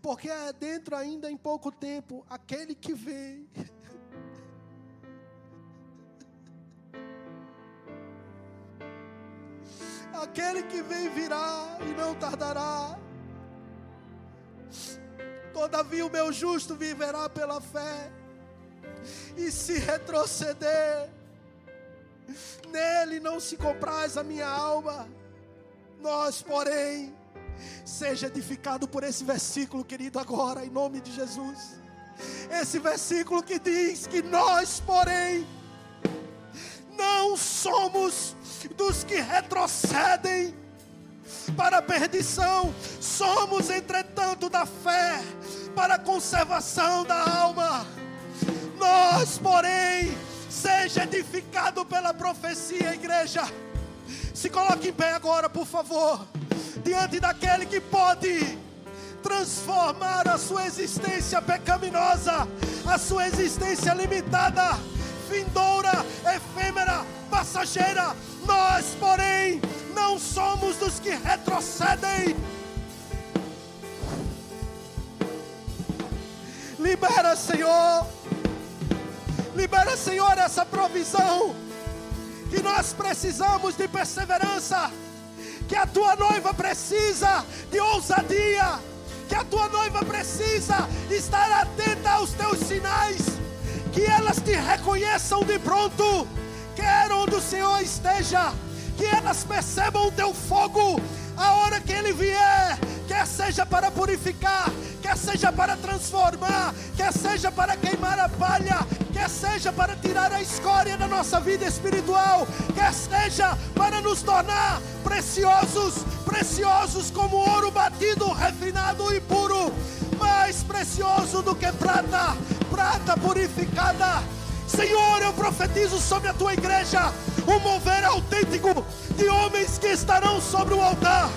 Porque é dentro ainda em pouco tempo aquele que vem. aquele que vem virá e não tardará. Todavia o meu justo viverá pela fé. E se retroceder, nele não se compraz a minha alma. Nós, porém, seja edificado por esse versículo, querido, agora, em nome de Jesus. Esse versículo que diz que nós, porém, não somos dos que retrocedem para a perdição, somos, entretanto, da fé para a conservação da alma. Nós, porém, seja edificado pela profecia, igreja. Se coloque em pé agora, por favor, diante daquele que pode transformar a sua existência pecaminosa, a sua existência limitada, vindoura, efêmera, passageira. Nós, porém, não somos dos que retrocedem. Libera, Senhor. Libera, Senhor, essa provisão. Que nós precisamos de perseverança. Que a tua noiva precisa de ousadia. Que a tua noiva precisa estar atenta aos teus sinais. Que elas te reconheçam de pronto. Quer onde o Senhor esteja. Que elas percebam o teu fogo. A hora que ele vier quer seja para purificar, quer seja para transformar, quer seja para queimar a palha, quer seja para tirar a escória da nossa vida espiritual, quer seja para nos tornar preciosos, preciosos como ouro batido, refinado e puro, mais precioso do que prata, prata purificada. Senhor, eu profetizo sobre a tua igreja um mover autêntico de homens que estarão sobre o altar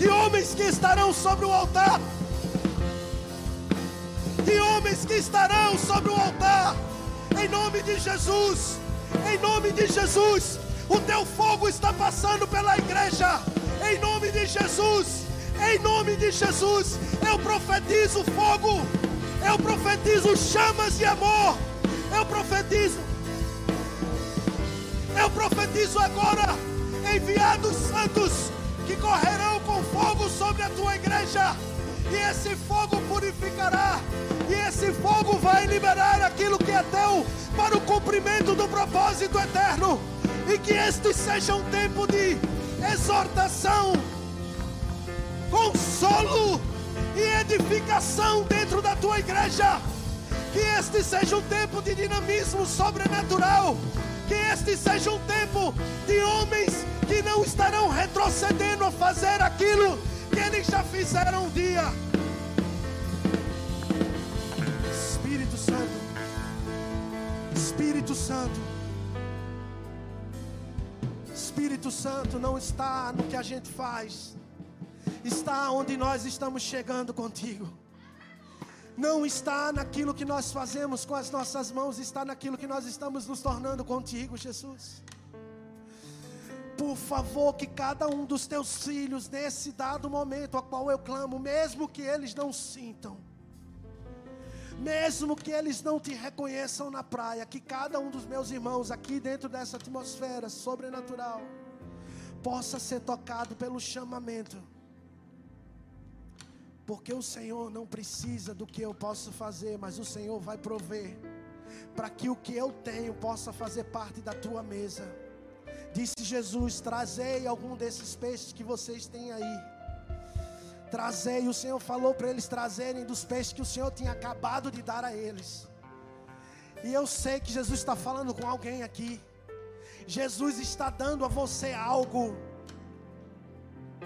de homens que estarão sobre o altar, de homens que estarão sobre o altar, em nome de Jesus, em nome de Jesus, o teu fogo está passando pela igreja, em nome de Jesus, em nome de Jesus, eu profetizo fogo, eu profetizo chamas de amor, eu profetizo, eu profetizo agora, enviados santos, correrão com fogo sobre a tua igreja, e esse fogo purificará, e esse fogo vai liberar aquilo que é teu para o cumprimento do propósito eterno, e que este seja um tempo de exortação, consolo e edificação dentro da tua igreja. Que este seja um tempo de dinamismo sobrenatural. Que este seja um tempo de estarão retrocedendo a fazer aquilo que eles já fizeram um dia. Espírito Santo, Espírito Santo, Espírito Santo não está no que a gente faz, está onde nós estamos chegando contigo. Não está naquilo que nós fazemos com as nossas mãos, está naquilo que nós estamos nos tornando contigo, Jesus por favor, que cada um dos teus filhos, nesse dado momento a qual eu clamo, mesmo que eles não sintam, mesmo que eles não te reconheçam na praia, que cada um dos meus irmãos aqui dentro dessa atmosfera sobrenatural possa ser tocado pelo chamamento. Porque o Senhor não precisa do que eu posso fazer, mas o Senhor vai prover para que o que eu tenho possa fazer parte da tua mesa. Disse Jesus: Trazei algum desses peixes que vocês têm aí. Trazei, o Senhor falou para eles trazerem dos peixes que o Senhor tinha acabado de dar a eles. E eu sei que Jesus está falando com alguém aqui. Jesus está dando a você algo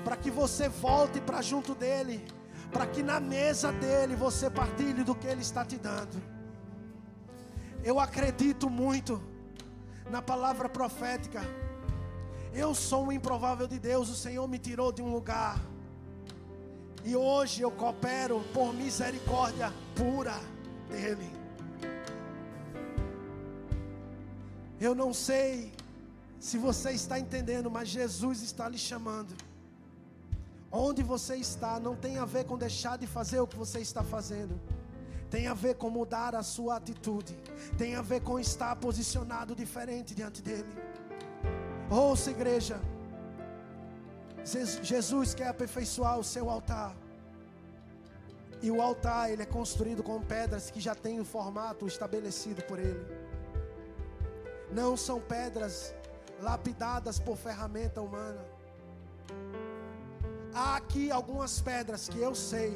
para que você volte para junto dele, para que na mesa dele você partilhe do que ele está te dando. Eu acredito muito na palavra profética. Eu sou um improvável de Deus, o Senhor me tirou de um lugar. E hoje eu coopero por misericórdia pura dele. Eu não sei se você está entendendo, mas Jesus está lhe chamando. Onde você está não tem a ver com deixar de fazer o que você está fazendo. Tem a ver com mudar a sua atitude. Tem a ver com estar posicionado diferente diante dele. Ouça, igreja. Jesus quer aperfeiçoar o seu altar. E o altar, ele é construído com pedras que já têm o formato estabelecido por ele. Não são pedras lapidadas por ferramenta humana. Há aqui algumas pedras que eu sei,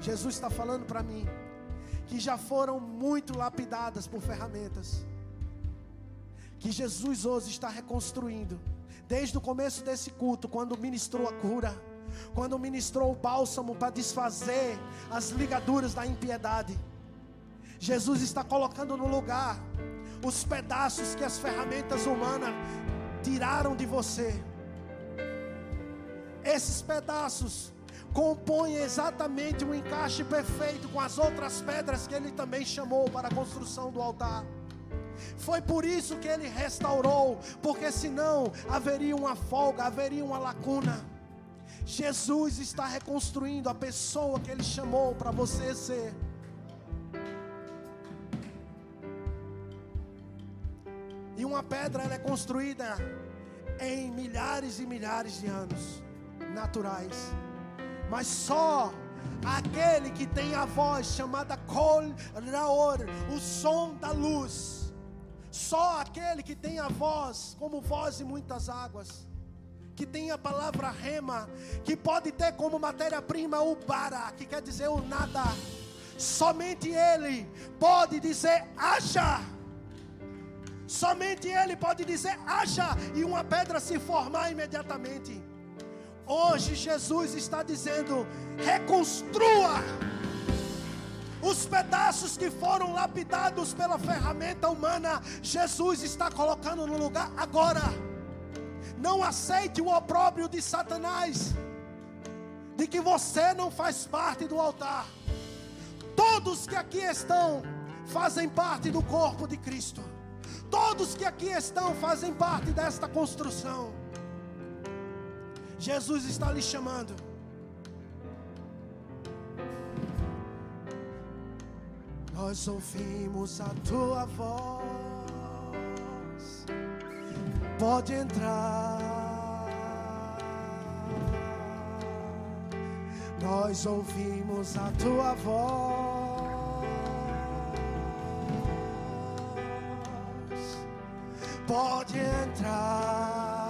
Jesus está falando para mim, que já foram muito lapidadas por ferramentas. Que Jesus hoje está reconstruindo. Desde o começo desse culto, quando ministrou a cura, quando ministrou o bálsamo para desfazer as ligaduras da impiedade. Jesus está colocando no lugar os pedaços que as ferramentas humanas tiraram de você. Esses pedaços compõem exatamente um encaixe perfeito com as outras pedras que ele também chamou para a construção do altar. Foi por isso que ele restaurou, porque senão haveria uma folga, haveria uma lacuna. Jesus está reconstruindo a pessoa que ele chamou para você ser. E uma pedra é construída em milhares e milhares de anos naturais. Mas só aquele que tem a voz chamada Kol Raor, o som da luz. Só aquele que tem a voz como voz de muitas águas. Que tem a palavra rema, que pode ter como matéria-prima o bara, que quer dizer o nada. Somente ele pode dizer haja Somente Ele pode dizer: haja, e uma pedra se formar imediatamente. Hoje Jesus está dizendo: reconstrua os pedaços que foram lapidados pela ferramenta humana. Jesus está colocando no lugar agora. Não aceite o opróbrio de Satanás, de que você não faz parte do altar. Todos que aqui estão fazem parte do corpo de Cristo. Todos que aqui estão fazem parte desta construção. Jesus está lhe chamando. Nós ouvimos a tua voz. Pode entrar. Nós ouvimos a tua voz. pode entrar.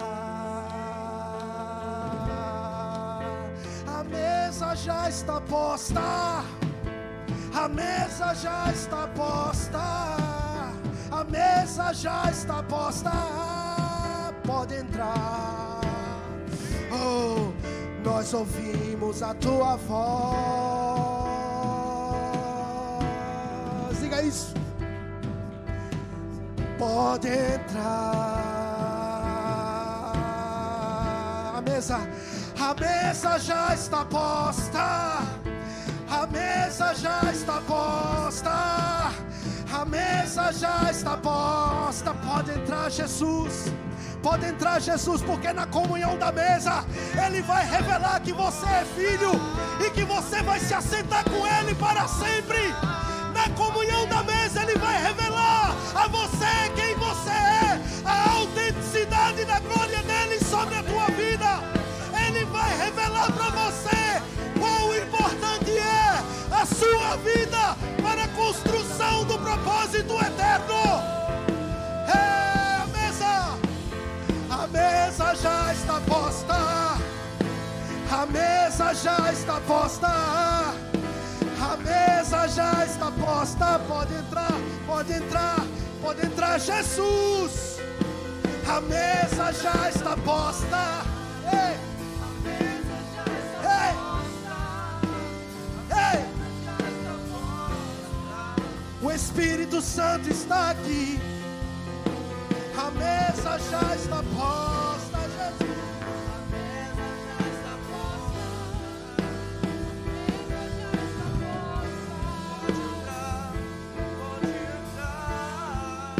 A mesa já está posta. A mesa já está posta. A mesa já está posta. Pode entrar. Oh, nós ouvimos a tua voz. Diga isso pode entrar. A mesa, a mesa já está posta. Mesa já está posta. A mesa já está posta. Pode entrar, Jesus. Pode entrar, Jesus, porque na comunhão da mesa Ele vai revelar que você é filho e que você vai se assentar com Ele para sempre na comunhão da mesa, Ele vai revelar a você quem você é, a autenticidade da glória dele sobre a tua vida. Ele vai revelar para você propósito eterno. É a mesa, a mesa já está posta. A mesa já está posta. A mesa já está posta. Pode entrar, pode entrar, pode entrar, Jesus. A mesa já está posta. Espírito Santo está aqui. A mesa já está posta, Jesus. Pode entrar, pode entrar.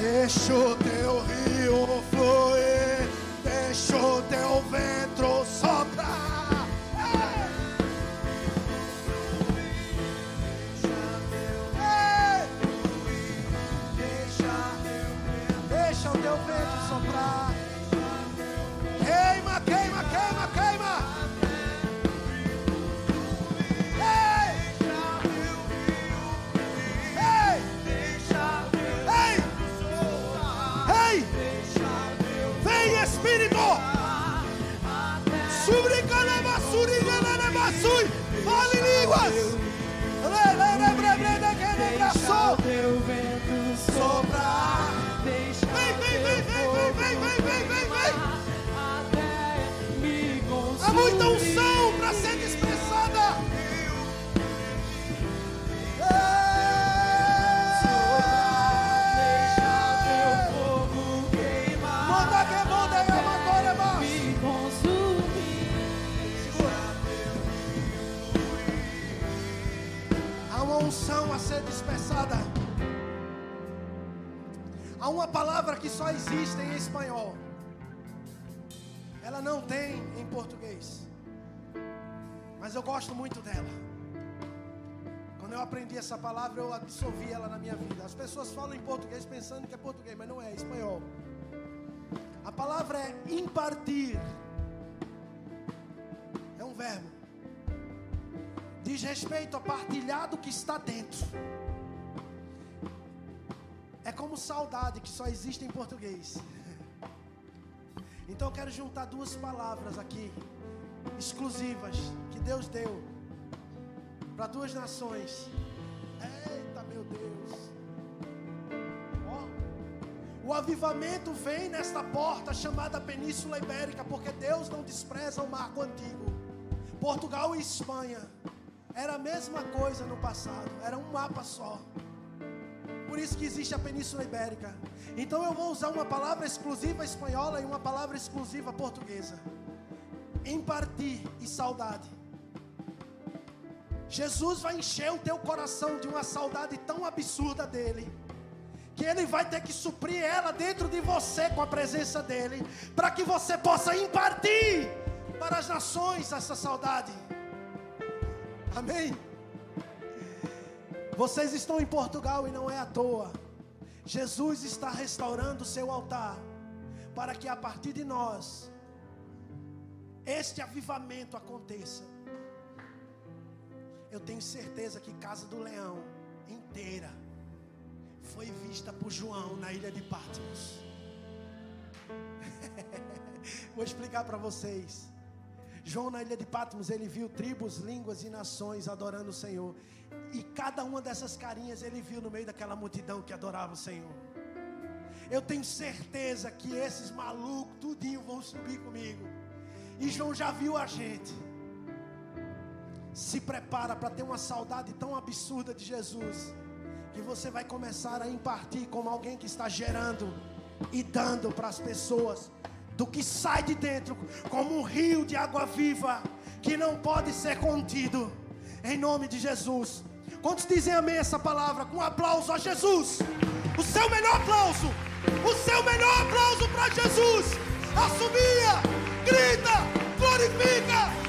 Deixa o teu rio fluir, soprar. Palavra que só existe em espanhol. Ela não tem em português. Mas eu gosto muito dela. Quando eu aprendi essa palavra, eu absorvi ela na minha vida. As pessoas falam em português pensando que é português, mas não é, é espanhol. A palavra é impartir. É um verbo diz respeito a partilhar do que está dentro. É como saudade que só existe em português. Então eu quero juntar duas palavras aqui, exclusivas, que Deus deu para duas nações. Eita meu Deus! Ó, o avivamento vem nesta porta chamada Península Ibérica, porque Deus não despreza o marco antigo. Portugal e Espanha era a mesma coisa no passado, era um mapa só. Por isso que existe a Península Ibérica. Então eu vou usar uma palavra exclusiva espanhola e uma palavra exclusiva portuguesa. Impartir e saudade. Jesus vai encher o teu coração de uma saudade tão absurda dele, que ele vai ter que suprir ela dentro de você com a presença dele, para que você possa impartir para as nações essa saudade. Amém? Vocês estão em Portugal e não é à toa. Jesus está restaurando o seu altar para que a partir de nós este avivamento aconteça. Eu tenho certeza que Casa do Leão inteira foi vista por João na ilha de Patmos. Vou explicar para vocês. João na ilha de Patmos, ele viu tribos, línguas e nações adorando o Senhor. E cada uma dessas carinhas ele viu no meio daquela multidão que adorava o Senhor. Eu tenho certeza que esses malucos, tudinho, vão subir comigo. E João já viu a gente. Se prepara para ter uma saudade tão absurda de Jesus. Que você vai começar a impartir como alguém que está gerando e dando para as pessoas do que sai de dentro, como um rio de água viva que não pode ser contido, em nome de Jesus. Quantos dizem amém essa palavra? Com um aplauso a Jesus, o seu melhor aplauso, o seu melhor aplauso para Jesus. Assumia, grita, glorifica,